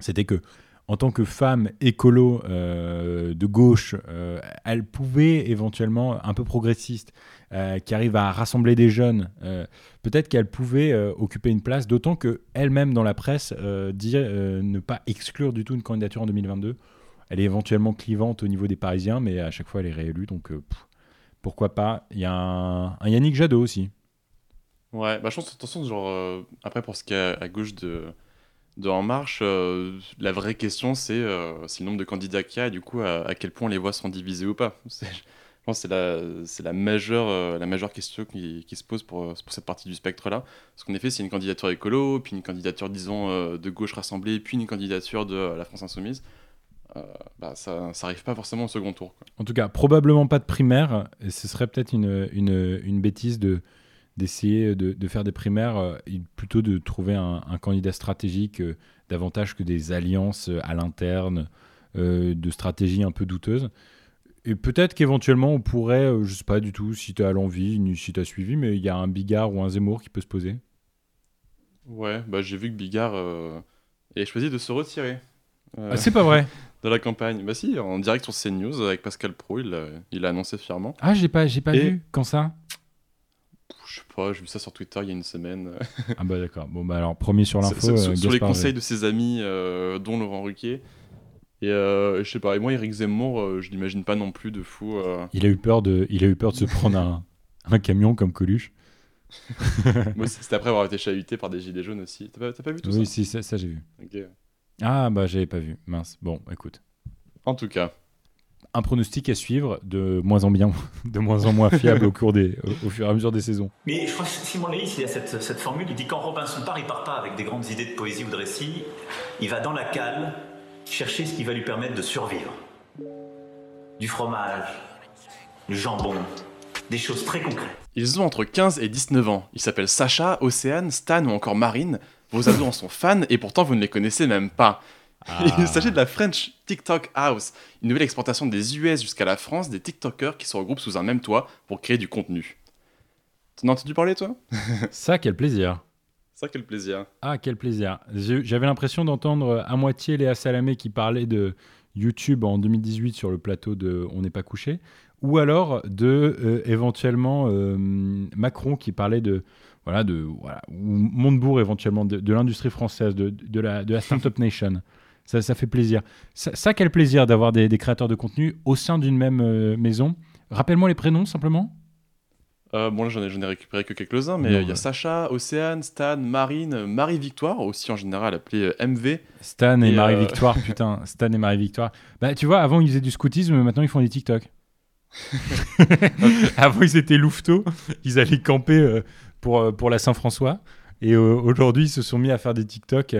c'était que en tant que femme écolo euh, de gauche, euh, elle pouvait éventuellement, un peu progressiste, euh, qui arrive à rassembler des jeunes, peut-être qu'elle pouvait occuper une place, d'autant que elle-même dans la presse dit ne pas exclure du tout une candidature en 2022. Elle est éventuellement clivante au niveau des Parisiens, mais à chaque fois elle est réélue, donc pourquoi pas? Il y a un, Yannick Jadot aussi. Ouais, bah je pense façon, genre, après pour ce qui est à gauche de, de En Marche, euh, la vraie question c'est euh, le nombre de candidats qu'il y a et du coup à, quel point les voix sont divisées ou pas. Je pense que c'est la, majeure, euh, la majeure question qui, se pose pour, cette partie du spectre-là. Parce qu'en effet, c'est une candidature écolo, puis une candidature, disons, euh, de gauche rassemblée, puis une candidature de la France Insoumise. Bah, ça n'arrive pas forcément au second tour. En tout cas, probablement pas de primaire. Et ce serait peut-être une, une, une bêtise de d'essayer de, de faire des primaires, euh, plutôt de trouver un, un candidat stratégique euh, davantage que des alliances euh, à l'interne, de stratégies un peu douteuses. Et peut-être qu'éventuellement, on pourrait, je sais pas du tout si tu as l'envie, ni si tu as suivi, mais il y a un Bigard ou un Zemmour qui peut se poser. Ouais, bah, j'ai vu que Bigard euh, ait choisi de se retirer. euh, Ah, c'est pas vrai de la campagne. Bah si, en direct sur CNews avec Pascal Pro, il l'a il l'a annoncé fièrement. Ah, j'ai pas, j'ai pas Et- vu. Quand ça? Je sais pas, j'ai vu ça sur Twitter il y a une semaine. Ah bah d'accord. Bon bah alors, premier sur l'info. sur, sur- euh, sur les conseils de ses amis, euh, dont Laurent Ruquier. Et euh, je sais pas, et moi Eric Zemmour, euh, je l'imagine pas non plus de fou. euh. Il a eu peur de, il a eu peur de se prendre un, un camion comme Coluche. Moi c'était après avoir été chahuté par des gilets jaunes aussi. T'as pas, vu tout oui, ça? si, ça, ça, j'ai vu. Ah bah j'avais pas vu. Mince. Bon, écoute. En tout cas, Un pronostic à suivre de moins en bien, de moins en moins fiable au cours des, au, au fur et à mesure des saisons. Mais je crois que Simon Léis, il y a cette, cette formule, il dit quand Robinson part, il part pas avec des grandes idées de poésie ou de récit, il va dans la cale chercher ce qui va lui permettre de survivre. Du fromage, du jambon, des choses très concrètes. ils ont entre 15 et 19 ans. Ils s'appellent Sacha, Océane, Stan ou encore Marine. Vos ados en sont fans et pourtant vous ne les connaissez même pas. Ah. Il s'agit de la French TikTok House, une nouvelle exportation des US jusqu'à la France des TikTokers qui se regroupent sous un même toit pour créer du contenu. T'en as entendu parler toi? Ça, quel plaisir. Ça quel plaisir. Ah, quel plaisir. J'avais l'impression d'entendre à moitié Léa Salamé qui parlait de YouTube en 2018 sur le plateau de On n'est pas couché, ou alors de euh, éventuellement euh, Macron qui parlait de voilà de voilà ou Montebourg éventuellement de, de l'industrie française, de, de la de la startup nation. Ça, ça fait plaisir. Ça, ça, quel plaisir d'avoir des, des créateurs de contenu au sein d'une même euh, maison. Rappelle-moi les prénoms simplement. Euh, bon là j'en ai, récupéré que quelques-uns, mais euh, il y a. Sacha, Océane, Stan, Marine, Marie-Victoire, aussi en général appelée euh, MV. Stan et, Et, euh, Marie-Victoire, putain, Stan et Marie-Victoire. Bah, tu vois, avant ils faisaient du scoutisme, maintenant ils font des TikTok. avant ils étaient louveteaux, ils allaient camper pour, pour la Saint-François. Et euh, aujourd'hui ils se sont mis à faire des TikTok.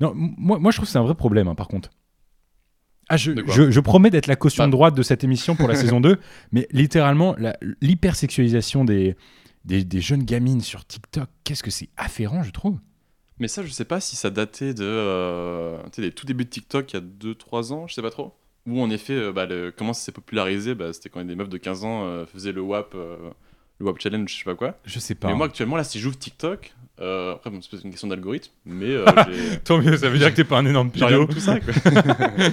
Non, moi, moi je trouve que c'est un vrai problème hein, par contre. Ah, je, je, je promets d'être la caution de droite de cette émission pour la saison 2, mais littéralement, l'hypersexualisation des, des, des jeunes gamines sur TikTok, qu'est-ce que c'est afférent, je trouve. Mais ça je sais pas si ça datait de euh, des tout débuts de TikTok il y a 2-3 ans, je sais pas trop. Où en effet, euh, bah, le- comment ça s'est popularisé, bah, c'était quand des meufs de 15 ans euh, faisaient le WAP, le WAP Challenge, je sais pas quoi. Je sais pas. Mais moi actuellement là si j'ouvre TikTok, euh, après bon, c'est une question d'algorithme, mais euh, Tant mieux, ça veut dire que t'es pas un énorme pédo. tout ça quoi.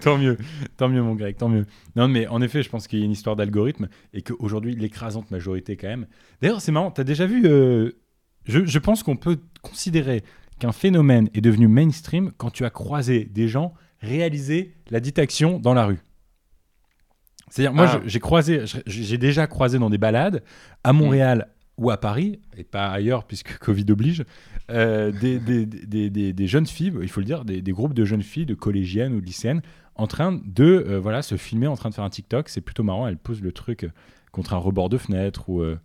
tant mieux, tant mieux mon Greg, tant mieux. Non mais en effet, je pense qu'il y a une histoire d'algorithme et qu'aujourd'hui l'écrasante majorité quand même. D'ailleurs, c'est marrant, t'as déjà vu euh, je, je pense qu'on peut considérer qu'un phénomène est devenu mainstream quand tu as croisé des gens réaliser la dite action dans la rue. C'est-à-dire, moi, Ah. j'ai croisé, j'ai déjà croisé dans des balades à Montréal ou à Paris, et pas ailleurs puisque Covid oblige, euh, des, des, des, des- jeunes filles, il faut le dire, des, des groupes de jeunes filles, de collégiennes ou de lycéennes, en train de euh, voilà, se filmer, en train de faire un TikTok. C'est plutôt marrant. Elles posent le truc contre un rebord de fenêtre ou, euh,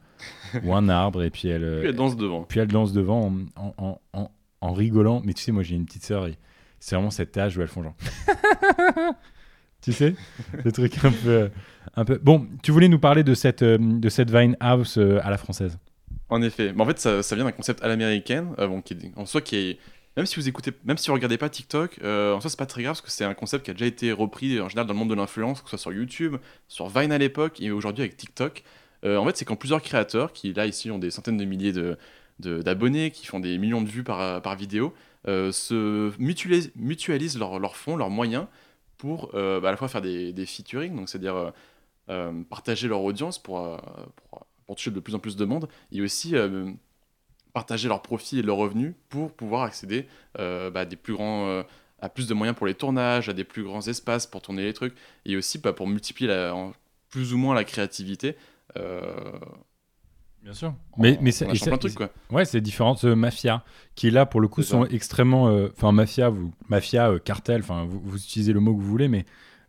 ou un arbre, et puis elles, Puis elle danse devant. puis elle danse devant en, en, en, en rigolant. Mais tu sais, moi j'ai une petite sœur et c'est vraiment cet âge où elles font genre. tu sais Le truc un peu, un peu. Bon, tu voulais nous parler de cette, de cette Vine House à la française? En effet. Mais en fait, ça, vient d'un concept à l'américaine, euh, bon, qui en soi qui est. Même si vous écoutez, même si vous regardez pas TikTok, euh, en soi c'est pas très grave parce que c'est un concept qui a déjà été repris en général dans le monde de l'influence, que ce soit sur YouTube, sur Vine à l'époque et aujourd'hui avec TikTok. Euh, en fait, c'est quand plusieurs créateurs qui là ici ont des centaines de milliers de de- d'abonnés, qui font des millions de vues par, par vidéo, euh, se mutualisent, leurs fonds, leurs moyens pour bah, à la fois faire des, des featuring, donc c'est-à-dire partager leur audience pour, pour, pour toucher de plus en plus de monde, et aussi euh, partager leurs profits et leurs revenus pour pouvoir accéder euh, bah, à des plus grands, euh, à plus de moyens pour les tournages, à des plus grands espaces pour tourner les trucs, et aussi bah, pour multiplier la- en- plus ou moins la créativité. euh, Bien sûr. en- Mais, mais c'est- et lâchant c'est- plein de trucs, quoi. Ouais, c'est différentes euh, mafias qui là pour le coup sont ça. extrêmement, euh, enfin mafia, vous, mafia, euh, cartel, enfin vous, vous utilisez le mot que vous voulez, mais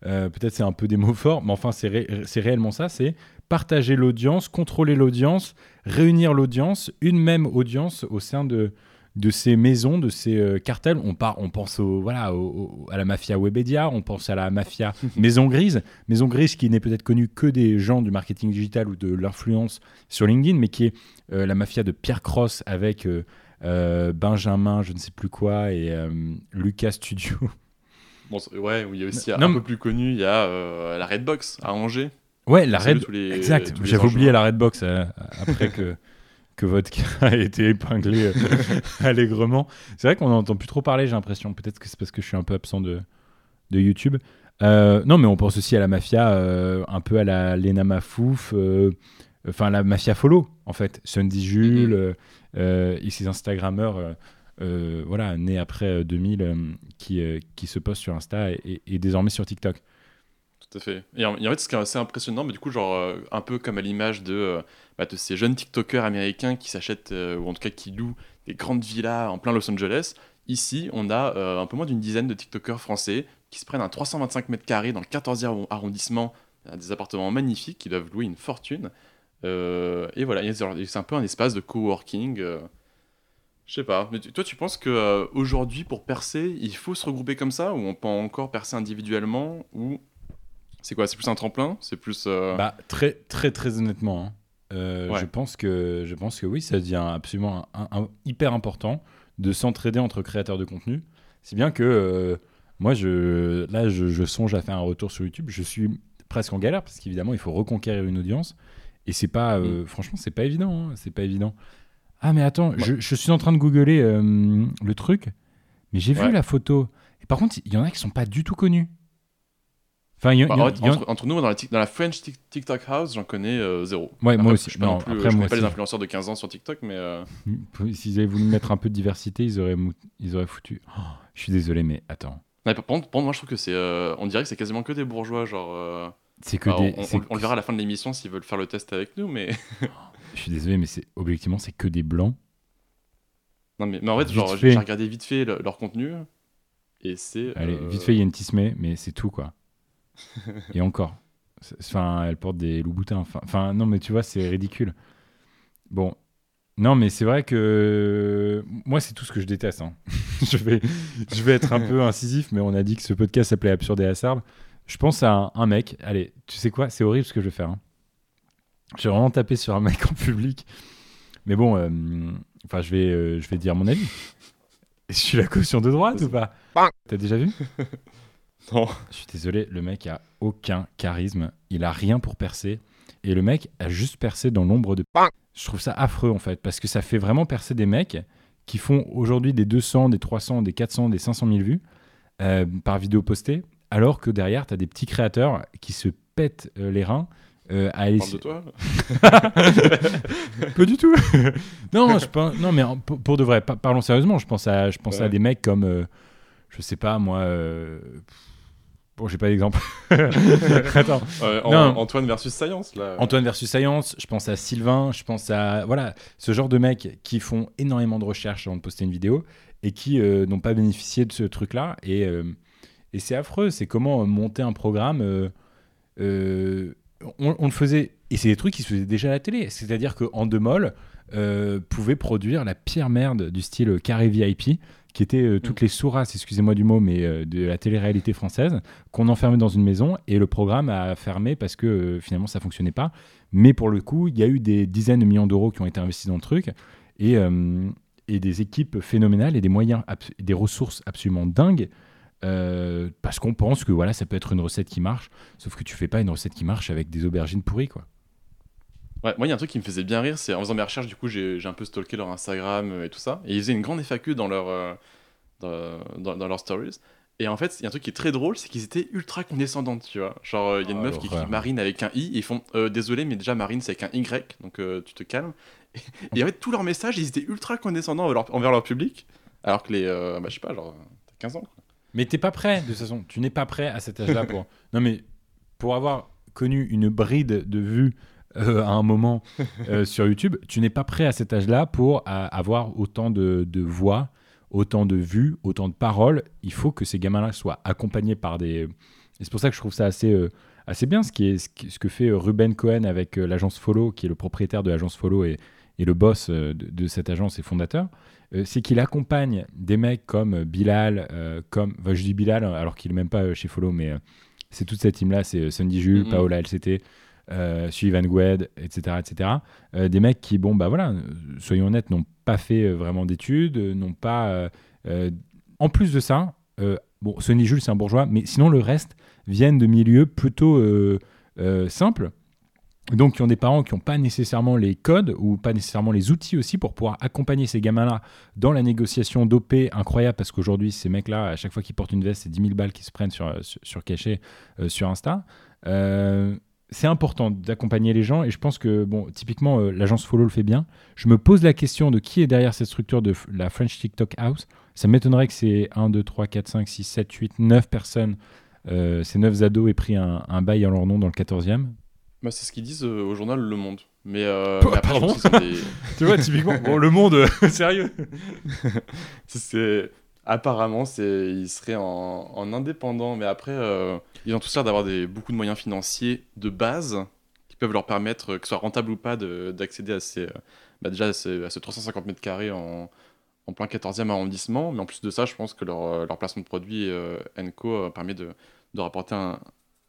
euh, peut-être c'est un peu des mots forts, mais enfin c'est ré- c'est réellement ça, c'est partager l'audience, contrôler l'audience, réunir l'audience, une même audience au sein de de ces maisons, de ces euh, cartels. On part, on pense au voilà au- au- à la mafia Webedia, on pense à la mafia Maison Grise, Maison Grise qui n'est peut-être connue que des gens du marketing digital ou de l'influence sur LinkedIn, mais qui est euh, la mafia de Pierre Cross avec euh, Benjamin, je ne sais plus quoi, et Lucas Studio. Bon, ouais, oui, il y a aussi Non, un mais- peu plus connu, il y a la Redbox à Angers. Ouais, la Red. les- exact. J'avais oublié la Redbox euh, après que que votre cas a été épinglé euh, allègrement. C'est vrai qu'on n'entend plus trop parler. J'ai l'impression. Peut-être que c'est parce que je suis un peu absent de de YouTube. Euh, non, mais on pense aussi à la mafia, euh, un peu à la Lena Mafouf, enfin la mafia follow en fait. Sunday Jules euh, euh, et ces Instagrammeurs. voilà, nés après euh, 2000, euh, qui, qui se postent sur Insta et désormais sur TikTok. Tout à fait. Et en, et en fait, ce qui est assez impressionnant, mais du coup, genre, euh, un peu comme à l'image de, euh, bah, de ces jeunes TikTokers américains qui s'achètent, euh, ou en tout cas qui louent des grandes villas en plein Los Angeles. Ici, on a un peu moins d'une dizaine de TikTokers français qui se prennent un 325 mètres carrés dans le 14e arrondissement, des appartements magnifiques qui doivent louer une fortune. Et voilà, c'est un peu un espace de coworking. je sais pas, mais toi tu penses que euh, aujourd'hui pour percer, il faut se regrouper comme ça ou on peut encore percer individuellement ou c'est quoi C'est plus un tremplin? C'est plus euh, Bah, très, très, très honnêtement, hein, euh, Ouais. je, pense que, je pense que oui, ça devient absolument un- un- hyper important de s'entraider entre créateurs de contenu. Si bien que euh, moi, je, là, je, je songe à faire un retour sur YouTube. Je suis presque en galère parce qu'évidemment, il faut reconquérir une audience. Et c'est pas, euh, franchement, c'est pas évident. hein, c'est pas évident. Ah, mais attends, je, je suis en train de googler le truc, mais j'ai vu la photo. Et par contre, il y en a qui sont pas du tout connus. Enfin, y, bah, y- y entre, nous dans la, tic- dans la French Tik- TikTok House, j'en connais euh, zéro. Ouais, moi aussi. Je moi connais pas les influenceurs de 15 ans sur TikTok, mais euh, S'ils avaient voulu mettre un peu de diversité, ils auraient, mou- ils auraient foutu. Oh, je suis désolé, mais attends. non, mais par contre, pour moi je trouve que c'est, euh, on dirait que c'est quasiment que des bourgeois, genre. C'est que bah, des. on, c'est- on- on le verra à la fin de l'émission s'ils veulent faire le test avec nous, mais Je suis désolé, mais c'est objectivement, c'est que des blancs. non, mais, mais en fait, genre, j'ai regardé vite fait le- leur contenu et c'est. Allez, vite fait, il y a une Tismé, mais c'est tout, quoi. Et encore. Enfin, elle porte des loups-boutins. Enfin, non, mais tu vois, c'est ridicule. Bon. Non, mais c'est vrai que moi, c'est tout ce que je déteste. hein. je, vais, je vais être un peu incisif, mais on a dit que ce podcast s'appelait Absurde et Acerbe. Je pense à un, un mec. Allez, tu sais quoi? C'est horrible ce que je vais faire. hein. Je vais vraiment taper sur un mec en public. Mais bon, euh, enfin, je vais, euh, je vais dire mon avis. Je suis la caution de droite ou pas? T'as déjà vu? Non. Je suis désolé, le mec a aucun charisme. Il a rien pour percer. Et le mec a juste percé dans l'ombre de. Je trouve ça affreux en fait, parce que ça fait vraiment percer des mecs qui font aujourd'hui des 200, des 300, des 400, des 500 000 vues euh, par vidéo postée, alors que derrière, tu as des petits créateurs qui se pètent euh, les reins euh, à aller. Parle de toi Pas du tout. non, je pense, non, mais pour, de vrai, pa- parlons sérieusement. Je pense à, je pense à des mecs comme, euh, je sais pas moi. euh, Bon, j'ai pas d'exemple. Attends. Euh, Non. Antoine versus Science, là. Antoine versus Science, je pense à Sylvain, je pense à voilà ce genre de mecs qui font énormément de recherches avant de poster une vidéo et qui euh, n'ont pas bénéficié de ce truc-là et, euh, et c'est affreux. C'est comment monter un programme. on, on le faisait et c'est des trucs qui se faisaient déjà à la télé. C'est-à-dire qu'en deux molles pouvait produire la pire merde du style carré VIP qui était euh, toutes les sourasses, excusez-moi du mot, mais euh, de la télé-réalité française, qu'on enfermait dans une maison et le programme a fermé parce que euh, finalement ça fonctionnait pas. Mais pour le coup, il y a eu des dizaines de millions d'euros qui ont été investis dans le truc et, et des équipes phénoménales et des moyens, des ressources absolument dingues. parce qu'on pense que voilà, ça peut être une recette qui marche, sauf que tu fais pas une recette qui marche avec des aubergines pourries, quoi. Ouais, moi, il y a un truc qui me faisait bien rire, c'est en faisant mes recherches, du coup, j'ai un peu stalké leur Instagram euh, et tout ça. Et ils faisaient une grande FAQ dans leur, euh, dans, dans, dans leurs stories. Et en fait, il y a un truc qui est très drôle, c'est qu'ils étaient ultra condescendants, tu vois. Genre, euh, il y a une Oh, meuf qui écrit Marine avec un I, et ils font euh, Désolé, mais déjà Marine c'est avec un Y, donc euh, tu te calmes. Et, et en fait, tous leurs messages, ils étaient ultra condescendants envers leur, envers leur public, alors que les. euh, bah, je sais pas, genre, t'as 15 ans, quoi. Mais t'es pas prêt, de toute façon. Tu n'es pas prêt à cet âge-là pour. non, mais pour avoir connu une bride de vues euh, à un moment euh, sur YouTube, tu n'es pas prêt à cet âge-là pour avoir autant de, de voix, autant de vues, autant de paroles. Il faut que ces gamins-là soient accompagnés par des. Et c'est pour ça que je trouve ça assez. euh, assez bien ce, qui est, ce, qui- ce que fait Ruben Cohen avec l'agence Follow, qui est le propriétaire de l'agence Follow et, et le boss de, de cette agence et fondateur, c'est qu'il accompagne des mecs comme Bilal, comme, enfin, je dis Bilal alors qu'il n'est même pas chez Follow, mais c'est toute cette team-là, c'est Sandy Jules. Paola LCT, euh, Sullivan etc. etc. Des mecs qui, bon, bah voilà, soyons honnêtes, n'ont pas fait euh, vraiment d'études, euh, n'ont pas... euh, en plus de ça, bon, Sonny Jules, c'est un bourgeois, mais sinon le reste viennent de milieux plutôt simples. Donc, qui ont des parents qui n'ont pas nécessairement les codes ou pas nécessairement les outils aussi pour pouvoir accompagner ces gamins-là dans la négociation d'OP incroyable parce qu'aujourd'hui, ces mecs-là, à chaque fois qu'ils portent une veste, c'est 10 000 balles qui se prennent sur, sur, cachet sur Insta. C'est important d'accompagner les gens et je pense que, bon, typiquement, euh, l'agence Follow le fait bien. Je me pose la question de qui est derrière cette structure de la French TikTok House. Ça m'étonnerait que c'est 1, 2, 3, 4, 5, 6, 7, 8, 9 personnes, euh, ces 9 ados aient pris un, un bail en leur nom dans le 14e. Bah, c'est ce qu'ils disent euh, au journal Le Monde. Mais, euh, Quoi, mais après, des- Tu vois, typiquement, bon, le monde, sérieux. C'est- c'est apparemment ils seraient en, en indépendant. Mais après euh, ils ont tous l'air d'avoir beaucoup de moyens financiers de base qui peuvent leur permettre euh, que ce soit rentable ou pas de- d'accéder euh, bah, à ces, à ces 350 mètres carrés en, plein 14e arrondissement. Mais en plus de ça je pense que leur, placement de produit euh, Enco permet de rapporter un,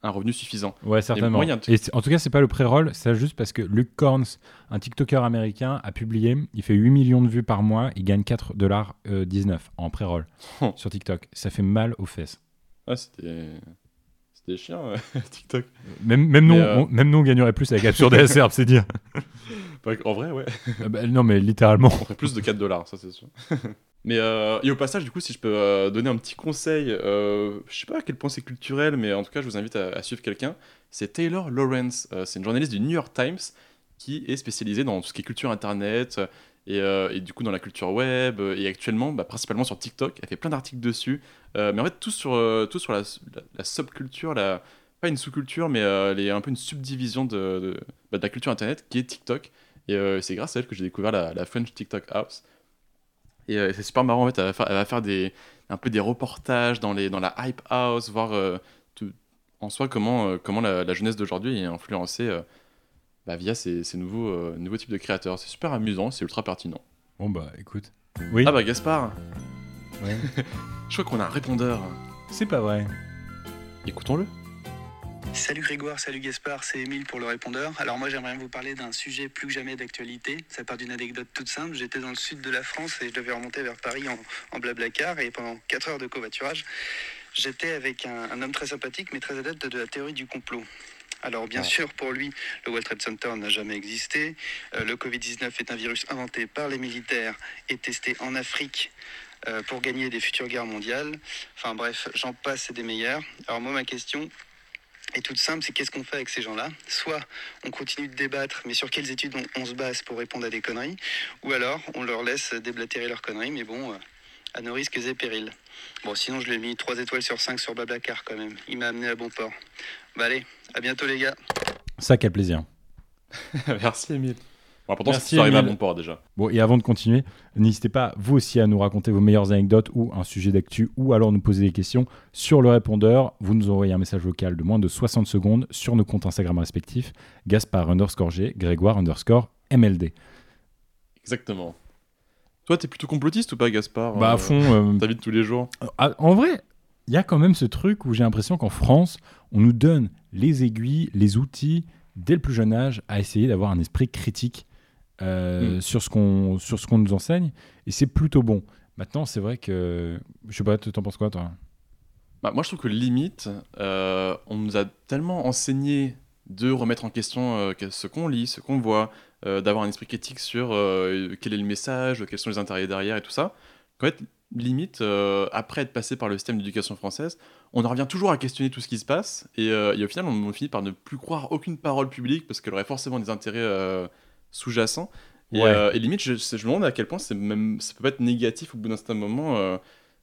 un revenu suffisant Ouais, certainement. Et en tout cas, c'est pas le pré-roll, c'est juste parce que Luke Corns, un TikToker américain, a publié, il fait 8 millions de vues par mois, il gagne 4 dollars 19 en pré-roll Oh. sur TikTok. Ça fait mal aux fesses. ah c'était c'était chiant euh, TikTok Même, même, nous, euh, on, même nous, on gagnerait plus avec Absurde SR, c'est dire. En vrai ouais Euh, bah, non, mais littéralement. On ferait plus de 4 dollars, ça c'est sûr. mais euh, et au passage, du coup, si je peux euh, donner un petit conseil, euh, je sais pas à quel point c'est culturel, mais en tout cas, je vous invite à, suivre quelqu'un. C'est Taylor Lawrence. Euh, c'est une journaliste du New York Times qui est spécialisée dans tout ce qui est culture internet et, du coup dans la culture web et actuellement bah, principalement sur TikTok. Elle fait plein d'articles dessus, mais en fait tout sur tout sur la, subculture, pas une sous-culture, mais un peu une subdivision bah, de la culture internet qui est TikTok. Et c'est grâce à elle que j'ai découvert la, la French TikTok House. Et euh, c'est super marrant, en fait, elle va faire, elle va faire des, un peu des reportages dans, les, dans la Hype House, voir euh, tout- en soi comment, euh, comment la, la jeunesse d'aujourd'hui est influencée euh, bah, via ces, ces nouveaux, euh, nouveaux types de créateurs. C'est super amusant, c'est ultra pertinent. Bon, bah, écoute. Oui, Ah bah Gaspard, Ouais. je crois qu'on a un répondeur. c'est pas vrai. Écoutons-le. Salut Grégoire, salut Gaspard, c'est Émile pour le répondeur. Alors moi j'aimerais vous parler d'un sujet plus que jamais d'actualité. Ça part d'une anecdote toute simple. J'étais dans le sud de la France et je devais remonter vers Paris en, en blablacar et pendant 4 heures de covoiturage, j'étais avec un, un homme très sympathique mais très adepte de la théorie du complot. Alors bien sûr pour lui, le World Trade Center n'a jamais existé. Euh, le Covid-19 est un virus inventé par les militaires et testé en Afrique euh, pour gagner des futures guerres mondiales. Enfin bref, j'en passe et des meilleurs. Alors moi ma question est toute simple, c'est qu'est-ce qu'on fait avec ces gens-là? Soit on continue de débattre, mais sur quelles études on, on se base pour répondre à des conneries, ou alors on leur laisse déblatérer leurs conneries, mais bon, euh, à nos risques et périls. Bon, sinon je lui ai mis 3 étoiles sur 5 sur Blablacar quand même. Il m'a amené à bon port. Bah allez, à bientôt les gars. Ça, quel plaisir. Merci Emile. Bon, pourtant, Merci, c'est arrivé à bon port déjà. Bon, et avant de continuer, n'hésitez pas, vous aussi, à nous raconter vos meilleures anecdotes ou un sujet d'actu, ou alors nous poser des questions sur le répondeur. Vous nous envoyez un message vocal de moins de 60 secondes sur nos comptes Instagram respectifs, Gaspard underscore G, Grégoire underscore MLD. Exactement. Toi, t'es plutôt complotiste ou pas, Gaspard Bah, à Euh, fond. euh, Ta vie de tous les jours? ah, en vrai, il y a quand même ce truc où j'ai l'impression qu'en France, on nous donne les aiguilles, les outils, dès le plus jeune âge, à essayer d'avoir un esprit critique euh, Mm. sur ce qu'on nous enseigne, et c'est plutôt bon. Maintenant, c'est vrai que je sais pas, t'en penses quoi, toi? Bah, moi, je trouve que limite, euh, on nous a tellement enseigné de remettre en question euh, ce qu'on lit, ce qu'on voit, euh, d'avoir un esprit critique sur quel est le message, quels sont les intérêts derrière et tout ça. qu'en fait, limite, après être passé par le système d'éducation française, on en revient toujours à questionner tout ce qui se passe, et, et au final, on, on finit par ne plus croire aucune parole publique parce qu'elle aurait forcément des intérêts sous-jacents. Et, Ouais. euh, et limite, je, je me demande à quel point c'est même, ça peut pas être négatif au bout d'un certain moment euh,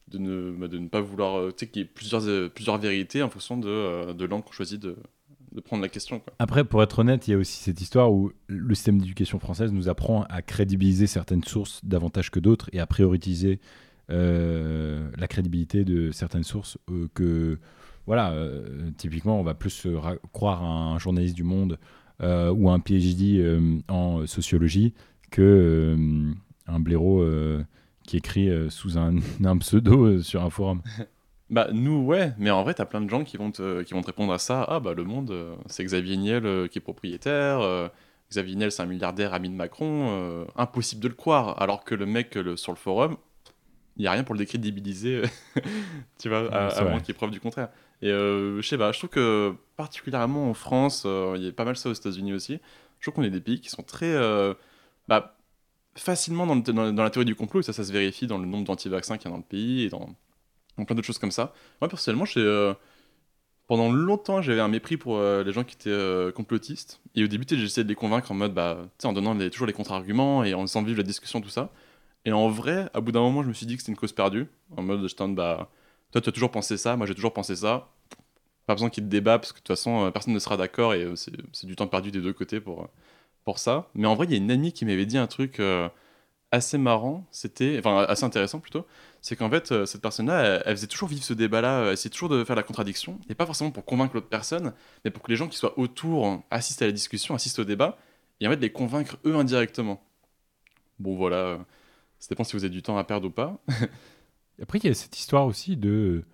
de, ne, bah, de ne pas vouloir, euh, tu sais, qu'il y ait plusieurs, euh, plusieurs vérités en fonction de, de l'angle qu'on choisit de, de prendre la question. Quoi. Après, pour être honnête, il y a aussi cette histoire où le système d'éducation française nous apprend à crédibiliser certaines sources davantage que d'autres et à prioriser la crédibilité de certaines sources que, voilà, typiquement, on va plus croire à un journaliste du Monde ou à un PhD euh, en sociologie que euh, un blaireau euh, qui écrit euh, sous un, pseudo euh, sur un forum. Bah, nous, ouais, mais en vrai, t'as plein de gens qui vont te, qui vont répondre à ça. Ah, bah, le monde, euh, c'est Xavier Niel euh, qui est propriétaire. euh, Xavier Niel, c'est un milliardaire ami de Macron. euh, impossible de le croire. Alors que le mec euh, le- sur le forum, il n'y a rien pour le décrédibiliser, tu vois, à, moins qu'il y ait preuve du contraire. Et euh, je sais pas, je trouve que particulièrement en France, euh, il y a pas mal ça aux États-Unis aussi. Je trouve qu'on est des pays qui sont très. euh, bah, facilement dans, le- dans- dans la théorie du complot, et ça, ça se vérifie dans le nombre d'anti-vaccins qu'il y a dans le pays et dans, dans plein d'autres choses comme ça. Moi, personnellement, pendant longtemps, j'avais un mépris pour les gens qui étaient complotistes. Et au début, j'essayais de les convaincre en mode, bah, tu sais, en donnant les- toujours les contre-arguments et en faisant vivre la discussion, tout ça. Et en vrai, à bout d'un moment, je me suis dit que c'était une cause perdue. En mode, je t'en bah, toi, tu as toujours pensé ça, moi, j'ai toujours pensé ça. Pas besoin qu'il y ait de débat, parce que de toute façon, euh, personne ne sera d'accord et euh, c'est du temps perdu des deux côtés pour, euh, pour ça. Mais en vrai, il y a une amie qui m'avait dit un truc assez marrant, c'était, enfin, assez intéressant plutôt. C'est qu'en fait, cette personne-là, elle, faisait toujours vivre ce débat-là, elle essayait toujours de faire la contradiction, et pas forcément pour convaincre l'autre personne, mais pour que les gens qui soient autour assistent à la discussion, assistent au débat, et en fait, les convaincre eux indirectement. Bon, voilà, ça dépend si vous avez du temps à perdre ou pas. Après, il y a cette histoire aussi de.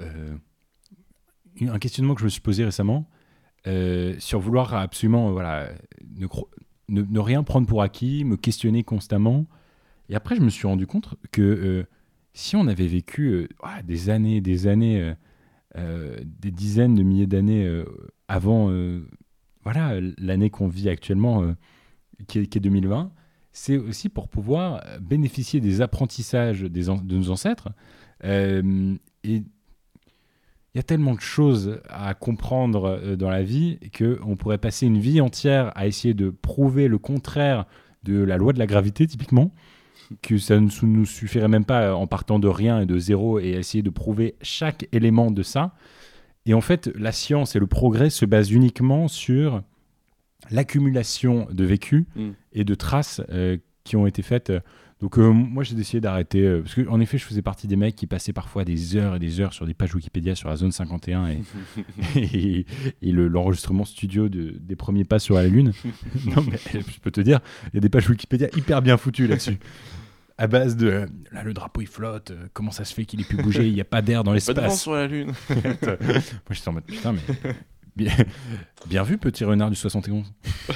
euh, un questionnement que je me suis posé récemment euh, sur vouloir absolument voilà, ne, rien prendre pour acquis, me questionner constamment. Et après, je me suis rendu compte que euh, si on avait vécu ah, des années, des années, des dizaines de milliers d'années avant voilà, l'année qu'on vit actuellement, qui, est, qui est 2020, c'est aussi pour pouvoir euh, bénéficier des apprentissages des de nos ancêtres. Euh, et il y a tellement de choses à comprendre euh, dans la vie qu'on pourrait passer une vie entière à essayer de prouver le contraire de la loi de la gravité, typiquement, que ça ne nous suffirait même pas en partant de rien et de zéro et essayer de prouver chaque élément de ça. Et en fait, la science et le progrès se basent uniquement sur l'accumulation de vécus Mm. et de traces euh, qui ont été faites. Donc euh, moi j'ai décidé d'arrêter euh, parce que en effet je faisais partie des mecs qui passaient parfois des heures et des heures sur des pages Wikipédia sur la zone 51 et, et, et le- l'enregistrement studio de- des premiers pas sur la lune. non mais je peux te dire, il y a des pages Wikipédia hyper bien foutues là-dessus. À base de euh, là le drapeau il flotte, comment ça se fait qu'il ait pu bouger, il n'y a pas d'air dans Pas de vent l'espace. sur la Lune. Moi j'étais en mode putain mais bien, bien vu petit renard du 71.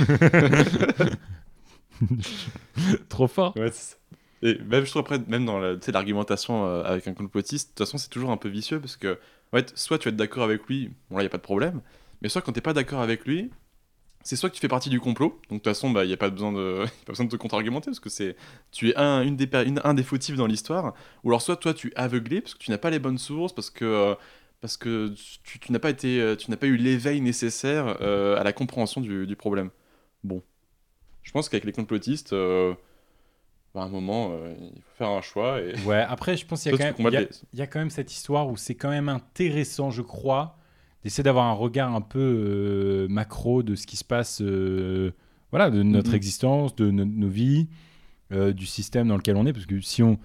Trop fort. Ouais. Et même, je trouve après, même dans la- tu sais, l'argumentation euh, avec un complotiste, de toute façon, c'est toujours un peu vicieux parce que, ouais, soit tu vas être d'accord avec lui, bon là, il n'y a pas de problème, mais soit quand t'es pas d'accord avec lui, c'est soit que tu fais partie du complot, donc de toute façon, il n'y a pas besoin de, pas besoin de te contre-argumenter parce que c'est, tu es un, une des, une- un des fautifs dans l'histoire, ou alors soit toi tu es aveuglé parce que tu n'as pas les bonnes sources, parce que. euh, parce que tu, tu n'as pas été, euh, tu n'as pas eu l'éveil nécessaire euh, à la compréhension du, du problème. Bon, je pense qu'avec les complotistes, euh, bah, à un moment, euh, il faut faire un choix. Et... Ouais, après, je pense qu'il y, a quand même- les- y a quand cette histoire où c'est quand même intéressant, je crois, d'essayer d'avoir un regard un peu macro de ce qui se passe, voilà, de notre Mhm. existence, de no- nos vies, du système dans lequel on est. Parce que si on,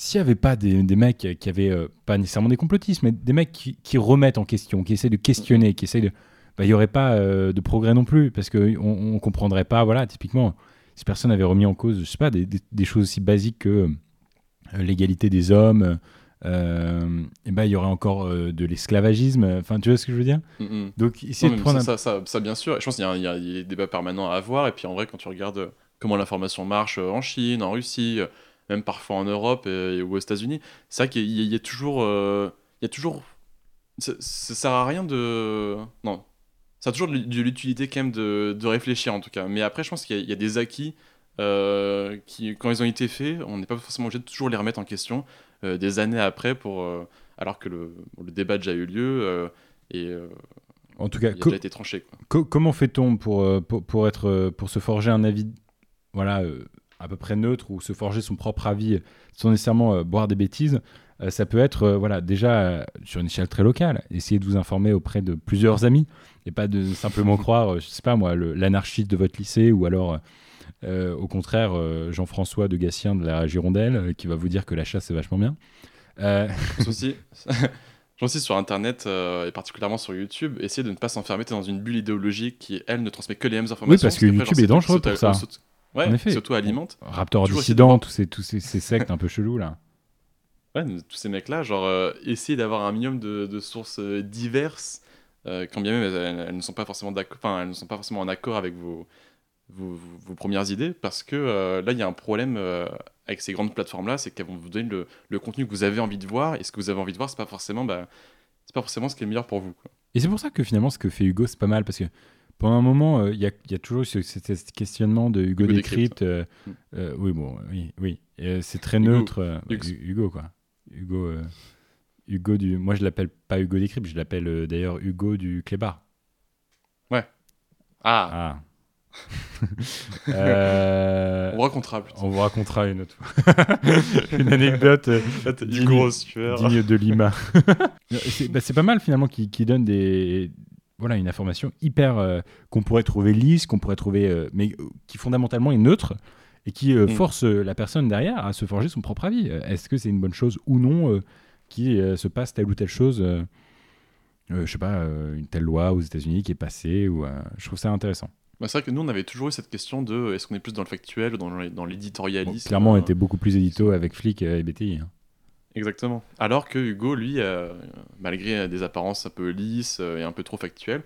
s'il n'y avait pas des, des mecs qui avaient, euh, pas nécessairement des complotistes, mais des mecs qui, qui remettent en question, qui essaient de questionner, qui essayent de. bah, Il n'y aurait pas euh, de progrès non plus, parce qu'on ne comprendrait pas, voilà, typiquement, si personne avait remis en cause, je sais pas, des, des- des choses aussi basiques que euh, l'égalité des hommes, euh, et ben il y aurait encore euh, de l'esclavagisme. Enfin, tu vois ce que je veux dire? Mhm. Donc, essayer Non, de prendre ça, un- ça, ça, ça, bien sûr. Je pense qu'il y, y a des débats permanents à avoir. Et puis en vrai, quand tu regardes comment l'information marche en Chine, en Russie, même parfois en Europe et, ou aux États-Unis, c'est vrai qu'il y, a- il y a toujours. euh, il y a toujours. Ça, ça sert à rien de. Non. Ça a toujours de, de l'utilité quand même de, de réfléchir en tout cas. Mais après, je pense qu'il y, a- il y a des acquis euh, qui, quand ils ont été faits, on n'est pas forcément obligé de toujours les remettre en question. euh, des années après, pour, alors que le, le débat a déjà eu lieu et En tout cas, il a déjà été tranché. quoi. co- comment fait-on pour, pour, pour être, pour se forger un avis voilà, à peu près neutre ou se forger son propre avis sans nécessairement euh, boire des bêtises Euh, Ça peut être euh, voilà, déjà sur une échelle très locale. Essayez de vous informer auprès de plusieurs amis et pas de simplement croire, je sais pas moi, l'anarchiste de votre lycée ou alors. euh, au contraire, euh, Jean-François de Gatien de la Girondelle euh, qui va vous dire que la chasse c'est vachement bien. Aussi, aussi sur Internet et particulièrement sur YouTube, essayer de ne pas s'enfermer dans une bulle idéologique qui, elle, ne transmet que les mêmes informations. parce que YouTube est dangereux pour ça. Ouais, En effet. Raptor Toujours essayer de dissident, tous ces, tous ces, ces sectes un peu chelous là. Ouais, tous ces mecs-là, genre, euh, essayer d'avoir un minimum de, de sources euh, diverses, euh, quand bien même elles, ne sont pas forcément d'accord, elles ne sont pas forcément en accord avec vos, vos, vos- vos premières idées, parce que euh, là, il y a un problème avec ces grandes plateformes-là, c'est qu'elles vont vous donner le, le contenu que vous avez envie de voir, et ce que vous avez envie de voir, c'est pas forcément, bah, c'est pas forcément ce qui est le meilleur pour vous. quoi. Et c'est pour ça que finalement, ce que fait Hugo, c'est pas mal, parce que pendant un moment, euh, il y, a, il y a toujours ce, ce- ce questionnement de Hugo, Hugo Décrypte. Euh, Mm. euh, oui, bon, oui, oui. C'est très Hugo. neutre. Hugo. Hu- Hugo, quoi. Hugo, Hugo du. Moi, je l'appelle pas Hugo Décrypte, je l'appelle d'ailleurs Hugo du Clébar. Ah, Ah. Euh, on vous racontera plus tard. on vous racontera une autre fois. une anecdote. digne- de Lima. c'est bah, c'est pas mal finalement qui, qui donne des voilà une information hyper euh, qu'on pourrait trouver lisse, qu'on pourrait trouver euh, mais euh, qui fondamentalement est neutre et qui euh, Mm. force la personne derrière à se forger son propre avis. Est-ce que c'est une bonne chose ou non qui se passe telle ou telle chose je sais pas, une telle loi aux États-Unis qui est passée, ou je trouve ça intéressant. Bah, c'est vrai que nous, on avait toujours eu cette question de est-ce qu'on est plus dans le factuel ou dans Bon, l'éditorialisme clairement, on était beaucoup plus édito avec Flick euh, et BTI. hein. Exactement. Alors que Hugo, lui, euh, malgré des apparences un peu lisses euh, et un peu trop factuelles,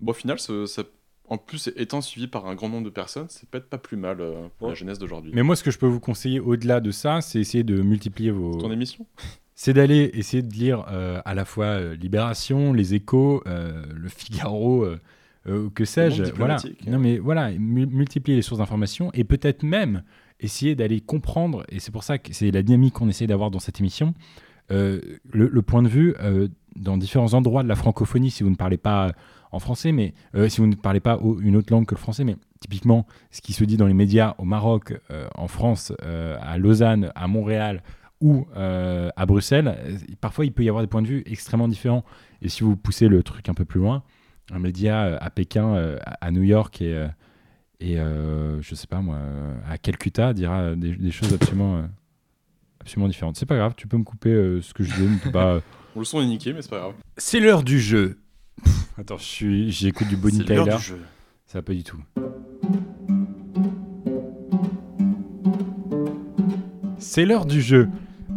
bon, au final, ça- en plus, étant suivi par un grand nombre de personnes, c'est peut-être pas plus mal euh, pour la jeunesse d'aujourd'hui. Mais moi, ce que je peux vous conseiller au-delà de ça, c'est essayer de multiplier vos, Ton émission? C'est d'aller essayer de lire euh, à la fois euh, Libération, Les Échos, euh, Le Figaro, euh, euh, que sais-je. Voilà. diplomatique. Non, mais voilà, mu- multiplier les sources d'information et peut-être même essayer d'aller comprendre, et c'est pour ça que c'est la dynamique qu'on essaie d'avoir dans cette émission, euh, le, point de vue euh, dans différents endroits de la francophonie, si vous ne parlez pas en français, mais euh, si vous ne parlez pas une autre langue que le français, mais typiquement ce qui se dit dans les médias au Maroc, en France, à Lausanne, à Montréal ou à Bruxelles, parfois il peut y avoir des points de vue extrêmement différents. Et si vous poussez le truc un peu plus loin, un média à Pékin, à New York et, et euh, je sais pas moi, à Calcutta dira des, des choses absolument, euh, absolument différentes. C'est pas grave, tu peux me couper euh, ce que je dis, ne peux pas. euh. Le son est niqué, mais c'est pas grave. C'est l'heure du jeu. Pff, Attends, je suis- j'écoute du Bonnie C'est l'heure Tyler. du jeu. Ça va pas du tout. C'est l'heure du jeu.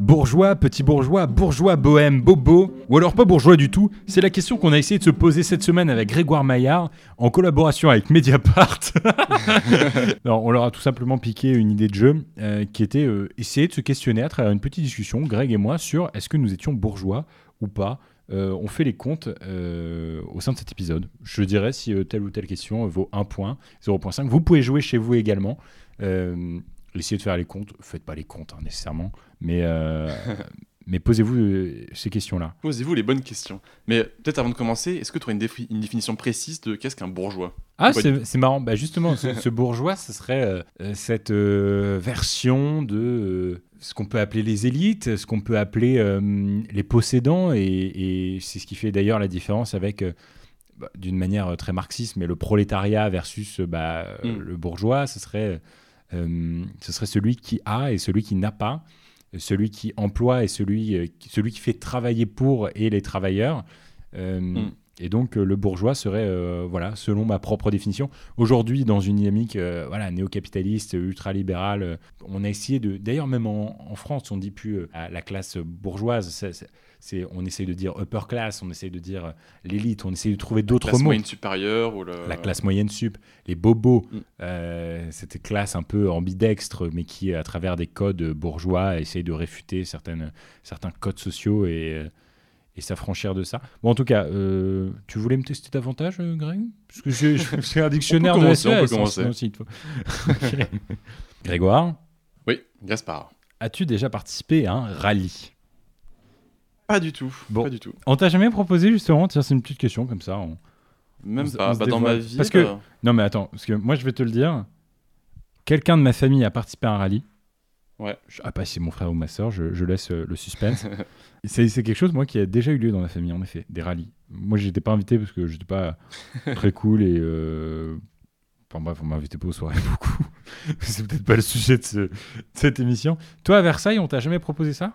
Bourgeois, petit bourgeois, bourgeois, bohème, bobo, ou alors pas bourgeois du tout C'est la question qu'on a essayé de se poser cette semaine avec Grégoire Maillard, en collaboration avec Mediapart. non, on leur a tout simplement piqué une idée de jeu euh, qui était euh, essayer de se questionner à travers une petite discussion, Greg et moi, sur est-ce que nous étions bourgeois ou pas. Euh, on fait les comptes au sein de cet épisode. Je dirais si telle ou telle question vaut 1 point, 0.5. Vous pouvez jouer chez vous également. Essayez de faire les comptes. Faites pas les comptes hein, nécessairement, mais, euh, mais posez-vous euh, ces questions-là. Posez-vous les bonnes questions. Mais peut-être avant de commencer, est-ce que tu aurais une, défi- une définition précise de qu'est-ce qu'un bourgeois? Ah, c'est marrant. Bah, justement, ce, ce bourgeois, ce serait euh, cette euh, version de euh, ce qu'on peut appeler les élites, ce qu'on peut appeler les possédants, et, et c'est ce qui fait d'ailleurs la différence avec, bah, d'une manière très marxiste, mais le prolétariat versus bah, euh, Mm. le bourgeois, ce serait, ce serait celui qui a et celui qui n'a pas, celui qui emploie et celui, euh, qui- celui qui fait travailler pour et les travailleurs. Euh, Mm. Et donc euh, le bourgeois serait, euh, voilà, selon ma propre définition, aujourd'hui dans une dynamique euh, voilà, néo-capitaliste, ultralibérale, euh, on a essayé de, d'ailleurs même en, en France, on dit plus euh, à la classe bourgeoise, c'est- on essaye de dire upper class, on essaye de dire euh, l'élite, on essaye de trouver d'autres Classe mots. moyenne supérieure ou le... La classe moyenne sup, les bobos, Mm. euh, cette classe un peu ambidextre, mais qui, à travers des codes bourgeois, essaye de réfuter certaines, certains codes sociaux et, euh, et s'affranchir de ça. Bon, en tout cas, euh, tu voulais me tester davantage, Greg? Parce que j'ai j'ai un dictionnaire de commencer, on peut SES, commencer. sinon. Grégoire, Oui, Gaspard. as-tu déjà participé à un rallye? Pas du tout. Bon. Pas du tout. On t'a jamais proposé justement, tiens, c'est une petite question comme ça. on- Même on pas. Bah, dans ma vie. Parce que- euh, Non mais attends, parce que moi je vais te le dire. Quelqu'un de ma famille a participé à un rallye. Ouais. Je- ah pas si c'est mon frère ou ma soeur, je, je laisse euh, le suspense. c'est c'est quelque chose moi qui a déjà eu lieu dans la famille en effet, des rallyes. Moi j'étais pas invité parce que j'étais pas très cool et euh, enfin bref on m'invitait pas aux soirées beaucoup. c'est peut-être pas le sujet de, ce- de cette émission. Toi à Versailles on t'a jamais proposé ça?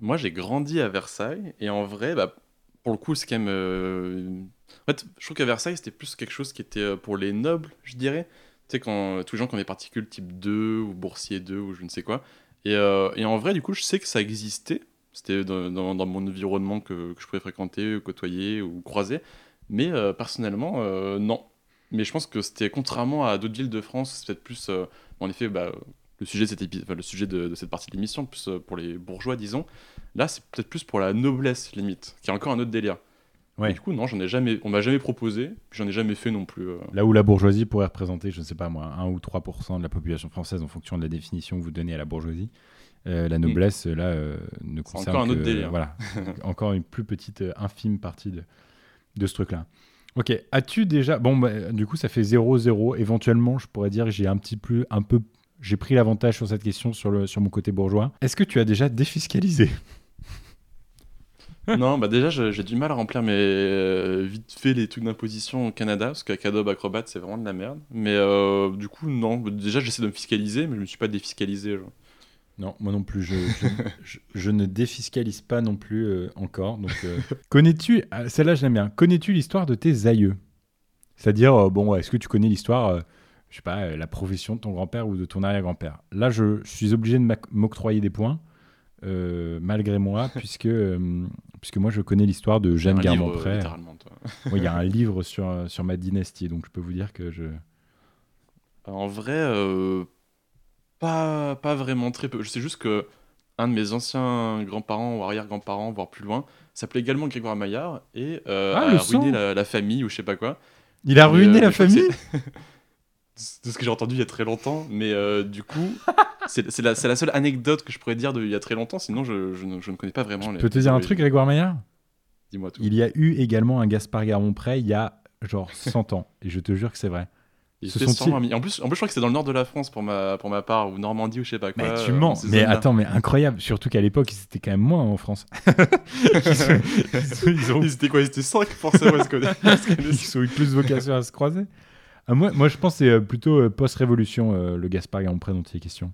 Moi, j'ai grandi à Versailles et en vrai, bah, pour le coup, c'est quand même. euh, En fait, je trouve qu'à Versailles, c'était plus quelque chose qui était euh, pour les nobles, je dirais. Tu sais, quand tous les gens qui ont des particules type 2 ou boursier 2 ou je ne sais quoi. Et, euh, et en vrai, du coup, je sais que ça existait. C'était dans, mon environnement que, je pouvais fréquenter, côtoyer ou croiser. Mais personnellement, non. Mais je pense que c'était contrairement à d'autres villes de France, c'est peut-être plus. en effet, bah, le sujet de cette, épi- enfin, le sujet de, de cette partie de l'émission, plus euh, pour les bourgeois, disons. Là, c'est peut-être plus pour la noblesse, limite, qui est encore un autre délire. Ouais. Et du coup, non, j'en ai jamais, on m'a jamais proposé, puis j'en ai jamais fait non plus. euh. Là où la bourgeoisie pourrait représenter, je ne sais pas moi, 1 ou 3% de la population française en fonction de la définition que vous donnez à la bourgeoisie, euh, la noblesse, là, euh, ne concerne encore un autre que- délire. Voilà, encore une plus petite, infime partie de, de ce truc-là. Ok, as-tu déjà... Bon, bah, du coup, ça fait 0-0. Éventuellement, je pourrais dire que j'ai un petit plus, un peu... J'ai pris l'avantage sur cette question sur, le, sur mon côté bourgeois. Est-ce que tu as déjà défiscalisé? Non, bah déjà, j'ai du mal à remplir mes euh, vite fait les trucs d'imposition au Canada, parce qu'avec Adobe Acrobat, c'est vraiment de la merde. Mais euh, du coup, non, déjà, j'essaie de me fiscaliser, mais je me suis pas défiscalisé. genre. Non, moi non plus. Je, je, je- je ne défiscalise pas non plus euh, encore. Donc, connais-tu, ah, celle-là je l'aime bien, connais-tu l'histoire de tes aïeux? C'est-à-dire, bon, est-ce que tu connais l'histoire, je sais pas, euh, la profession de ton grand-père ou de ton arrière-grand-père Là, je, je suis obligé de m'octroyer des points, euh, malgré moi, puisque, euh, puisque moi je connais l'histoire de Jeanne. Oui, Il y a un livre sur, sur ma dynastie, donc je peux vous dire que je. En vrai, euh, pas, pas vraiment très peu. Je sais juste que un de mes anciens grands-parents ou arrière-grands-parents, voire plus loin, s'appelait également Grégoire Maillard et Ah, a ruiné la, la famille ou je sais pas quoi. Il a ruiné la famille? C'est ce que j'ai entendu il y a très longtemps, mais euh, du coup, c'est c'est la, la seule anecdote que je pourrais dire de il y a très longtemps, sinon je, je ne, je ne connais pas vraiment. Je peux te dire un truc, Grégoire Maillard Dis-moi tout. Il y a eu également un Gaspard Garmont-Pré il y a genre 100 ans. Et je te jure que c'est vrai. Il sûrement mis- En plus, en plus, je crois que c'est dans le nord de la France pour ma, pour ma part, ou Normandie ou je sais pas quoi. Mais tu euh, mens. Mais attends, mais incroyable. Surtout qu'à l'époque, ils étaient quand même moins en France. ils, sont- ils sont- ils ont, Ils étaient quoi? Ils étaient 5 forcément à se connaître. ils ont eu plus vocation à se croiser. Ah, moi, moi, je pense que c'est euh, plutôt euh, post-révolution, euh, le Gaspard Garmont-Pré dont il est question.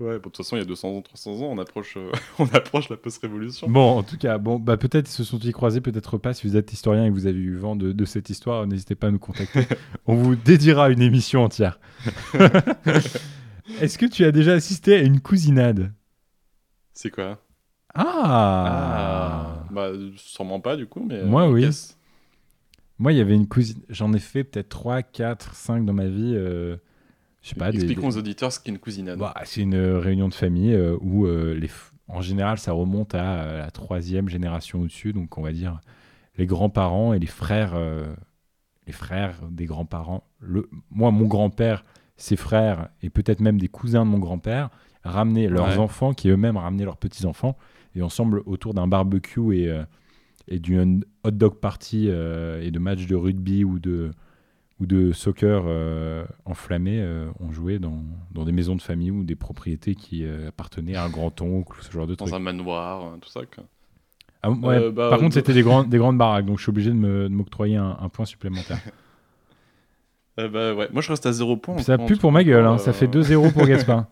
Ouais, bon, de toute façon, il y a 200 ans, 300 ans, on approche, euh, on approche la post-révolution. Bon, en tout cas, bon, bah, peut-être se sont-ils croisés, peut-être pas. Si vous êtes historien et que vous avez eu vent de, de cette histoire, n'hésitez pas à nous contacter. On vous dédiera une émission entière. Est-ce que tu as déjà assisté à une cousinade? C'est quoi? Ah, Bah, sûrement pas du coup, mais. euh, Moi, oui. Moi, il y avait une cousine. J'en ai fait peut-être 3, 4, 5 dans ma vie. euh, je sais pas. Expliquons des- aux auditeurs ce qu'est une cousinade. Bah, c'est une euh, réunion de famille euh, où, euh, les f- en général, ça remonte à la troisième génération au-dessus. Donc, on va dire les grands-parents et les frères, les frères des grands-parents. Le... Moi, mon grand-père, ses frères et peut-être même des cousins de mon grand-père ramenaient leurs Ouais. enfants qui eux-mêmes ramenaient leurs petits-enfants. Et ensemble, autour d'un barbecue et, et d'une hot dog party euh, et de matchs de rugby ou de, ou de soccer euh, enflammés, euh, on jouait dans, dans des maisons de famille ou des propriétés qui appartenaient à un grand-oncle, ce genre de truc. Dans un manoir, euh, tout ça. Quoi. Ah, ouais, bah, par contre, c'était des, grands- des grandes baraques, donc je suis obligé de m'octroyer un, un point supplémentaire. Bah, ouais. Moi, je reste à 0 points. Ça pue pour ma gueule, hein, ça fait 2-0 pour Gaspard.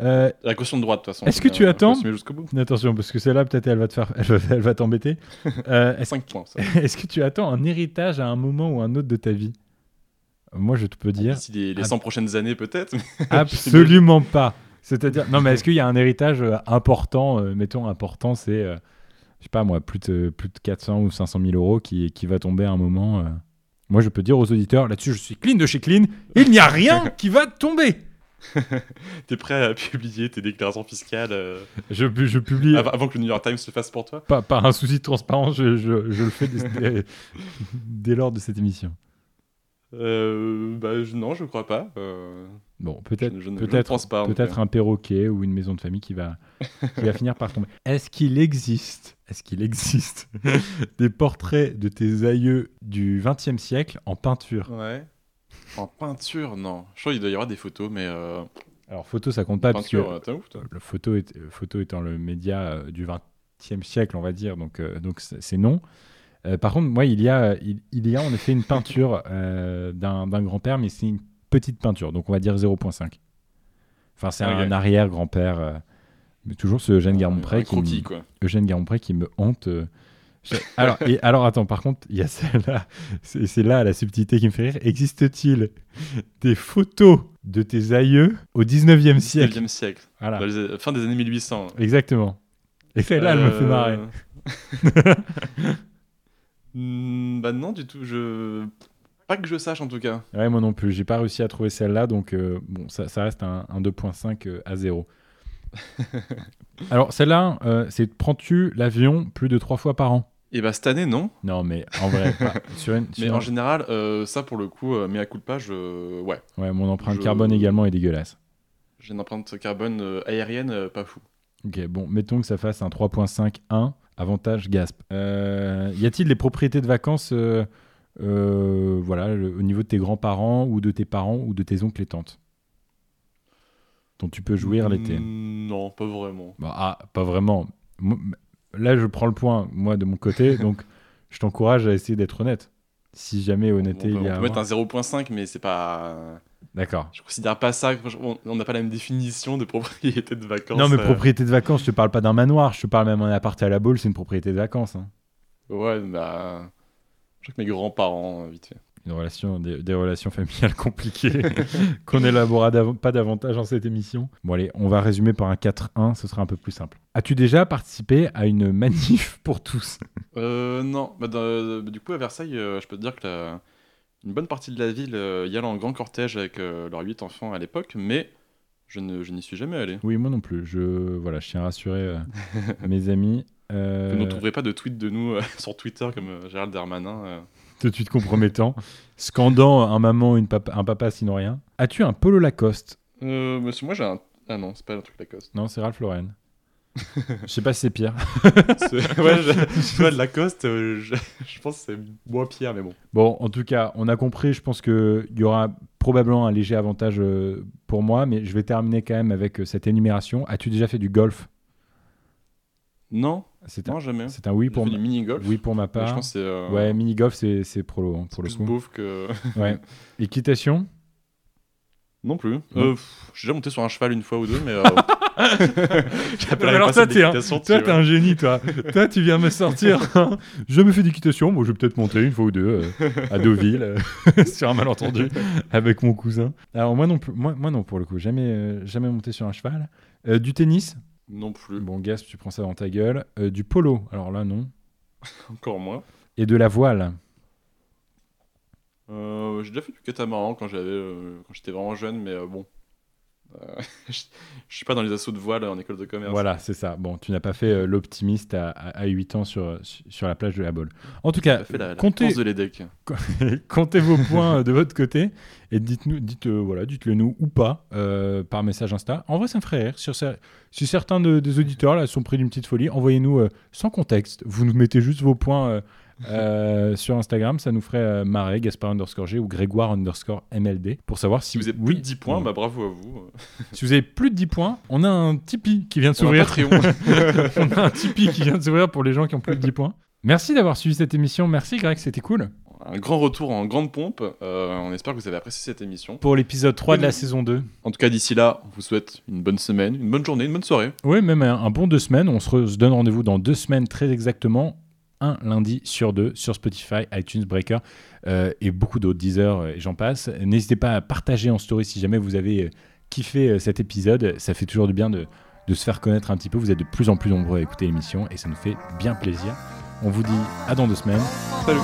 Euh, La caution de droite, de toute façon. Est-ce que tu euh, attends bout. Attention, parce que celle-là, peut-être, elle va te faire, elle va, elle va t'embêter. Euh, est-ce, 5 points, ça. est-ce que tu attends un héritage à un moment ou un autre de ta vie? Moi, je te peux dire D'ici les, les Ah. 100 prochaines années, peut-être. absolument pas. C'est-à-dire, non, mais est-ce qu'il y a un héritage euh, important, euh, mettons important, c'est, je sais pas moi, plus de, plus de 400 ou 500 000 euros qui, qui va tomber à un moment. Moi, je peux dire aux auditeurs, là-dessus, je suis clean de chez clean, il n'y a rien qui va tomber. T'es prêt à publier tes déclarations fiscales euh, Je, je publie. av- avant que le New York Times le fasse pour toi? Par un souci de transparence, je, je- je le fais dès, lors de cette émission. Euh, bah, je- non, je crois pas. Euh, Bon, peut-être ne- ne cas. un perroquet ou une maison de famille qui va qui va finir par tomber. Est-ce qu'il existe est-ce qu'il existe des portraits de tes aïeux du XXe siècle en peinture? Ouais. En peinture, non. Je crois qu'il doit y avoir des photos, mais. euh, Alors photo ça compte pas parce que peinture, euh, t'es ouf, toi. le photo est, photo étant le média euh, du XXe siècle on va dire donc euh, donc c'est non. Euh, par contre moi il y a il, il y a en effet une peinture d'un grand-père mais c'est une petite peinture donc on va dire 0.5. Enfin c'est un arrière-grand-père mais toujours ce Eugène un qui me-. Eugène qui me hante. Euh, Alors, et, alors attends, par contre, il y a celle-là, c'est là la subtilité qui me fait rire. Existe-t-il des photos de tes aïeux au 19e siècle 19e siècle. Voilà. Les- fin des années 1800. Exactement. Et celle-là, elle me fait marrer. Euh, Hmm, bah non, du tout. Je. Pas que je sache, en tout cas. Ouais, moi non plus, j'ai pas réussi à trouver celle-là, donc euh, bon, ça, ça reste un, un 2.5 euh, à 0. alors, celle-là, euh, c'est prends-tu l'avion plus de trois fois par an? Et bah, cette année, non. Non, mais en vrai, pas- sur une, Mais en général, euh, ça, pour le coup, euh, mais à coup de pas, je. Ouais. ouais, mon empreinte je- carbone également est dégueulasse. J'ai une empreinte carbone aérienne pas fou. Ok, bon, mettons que ça fasse un 3.5-1, avantage GASP. Y a-t-il des propriétés de vacances euh, voilà, le- au niveau de tes grands-parents ou de tes parents ou de tes oncles et tantes? Dont tu peux jouir l'été Hmm, Non, pas vraiment. Bah, Ah, pas vraiment. Là, je prends le point, moi, de mon côté, donc je t'encourage à essayer d'être honnête. Si jamais honnêteté on peut, il y on a. peut mettre un 0.5, mais c'est pas. D'accord. Je considère pas ça. On on n'a pas la même définition de propriété de vacances. Non, mais euh. propriété de vacances, je te parle pas d'un manoir, je te parle même d'un appart à la boule, c'est une propriété de vacances. hein. Ouais, bah. Je crois que mes grands-parents, vite fait. Une relation, des, des relations familiales compliquées qu'on élaborera dav- pas davantage dans cette émission. Bon allez, on va résumer par un 4-1, ce sera un peu plus simple. As-tu déjà participé à une manif pour tous? Euh, non, bah, dans- du coup, à Versailles, euh, je peux te dire que la- une bonne partie de la ville euh, y allait en grand cortège avec euh, leurs 8 enfants à l'époque, mais je n'y suis jamais allé. Oui, moi non plus. Je, voilà, je tiens à rassurer euh, mes amis. Euh, Vous ne trouverez pas de tweet de nous euh, sur Twitter comme euh, Gérald Darmanin. Tout de suite compromettant, scandant un maman, une papa, un papa sinon rien. As-tu un polo Lacoste Euh, monsieur, moi j'ai un. Ah non, c'est pas un truc Lacoste. Non, c'est Ralph Lauren. Je sais pas si c'est pire. Ouais, je, je vois de Lacoste, euh, je, je pense que c'est moins pire, mais bon. Bon, en tout cas, on a compris. Je pense qu'il y aura probablement un léger avantage euh, pour moi, mais je vais terminer quand même avec euh, cette énumération. As-tu déjà fait du golf? Non, C'est un, non, jamais. c'est un oui pour du mini-golf. Oui pour ma mais part. Je pense c'est. euh, Ouais, mini golf, c'est c'est prolo hein, pour le plus coup. beauf que. Ouais. Équitation non plus. Euh, J'ai déjà monté sur un cheval une fois ou deux, mais. Euh... J'appellerais Alors toi, t'es un, toi, tu un génie, toi. toi, tu viens me sortir. un je me fais d'équitation. Bon, je vais peut-être monter une fois ou deux euh, à Deauville euh, sur un malentendu avec mon cousin. Alors moi non plus. Moi, moi non pour le coup. Jamais, euh, jamais monté sur un cheval. Du tennis. Non plus. Bon, Gasp, tu prends ça dans ta gueule. Euh, du polo. Alors là, non. Encore moins. Et de la voile. Euh, j'ai déjà fait du catamaran quand j'avais, euh, quand j'étais vraiment jeune, mais bon. Euh, je je suis pas dans les assauts de voile en école de commerce. Voilà, c'est ça. Bon, tu n'as pas fait euh, l'optimiste à, à, à 8 ans sur, sur la plage de la Baule. En tout cas, J'ai fait la, la comptez, de comptez vos points euh, de votre côté et dites-nous, dites, euh, voilà, dites-le nous ou pas euh, par message Insta. En vrai, ça me ferait rire. Sur, si certains de- des auditeurs là sont pris d'une petite folie, envoyez-nous sans contexte. Vous nous mettez juste vos points euh, sur Instagram, ça nous ferait euh, marrer. Gaspard underscore G ou Grégoire underscore MLD pour savoir si, Si vous avez oui, plus de 10 points, bah bravo à vous. si vous avez plus de 10 points, on a un Tipeee qui vient de On a un s'ouvrir. Patreon. on a un Tipeee qui vient de s'ouvrir pour les gens qui ont plus de 10 points. Merci d'avoir suivi cette émission. Merci Greg, c'était cool. Un grand retour en grande pompe. Euh, on espère que vous avez apprécié cette émission. Pour l'épisode 3 de la Oui. saison 2. En tout cas, d'ici là, on vous souhaite une bonne semaine, une bonne journée, une bonne soirée. Oui, même un, un bon deux semaines. On se, re- se donne rendez-vous dans deux semaines très exactement un lundi sur deux sur Spotify, iTunes, Breaker euh, et beaucoup d'autres, Deezer euh, et j'en passe. N'hésitez pas à partager en story si jamais vous avez euh, kiffé cet épisode. Ça fait toujours du bien de, de se faire connaître un petit peu. Vous êtes de plus en plus nombreux à écouter l'émission et ça nous fait bien plaisir. On vous dit à dans deux semaines. Salut.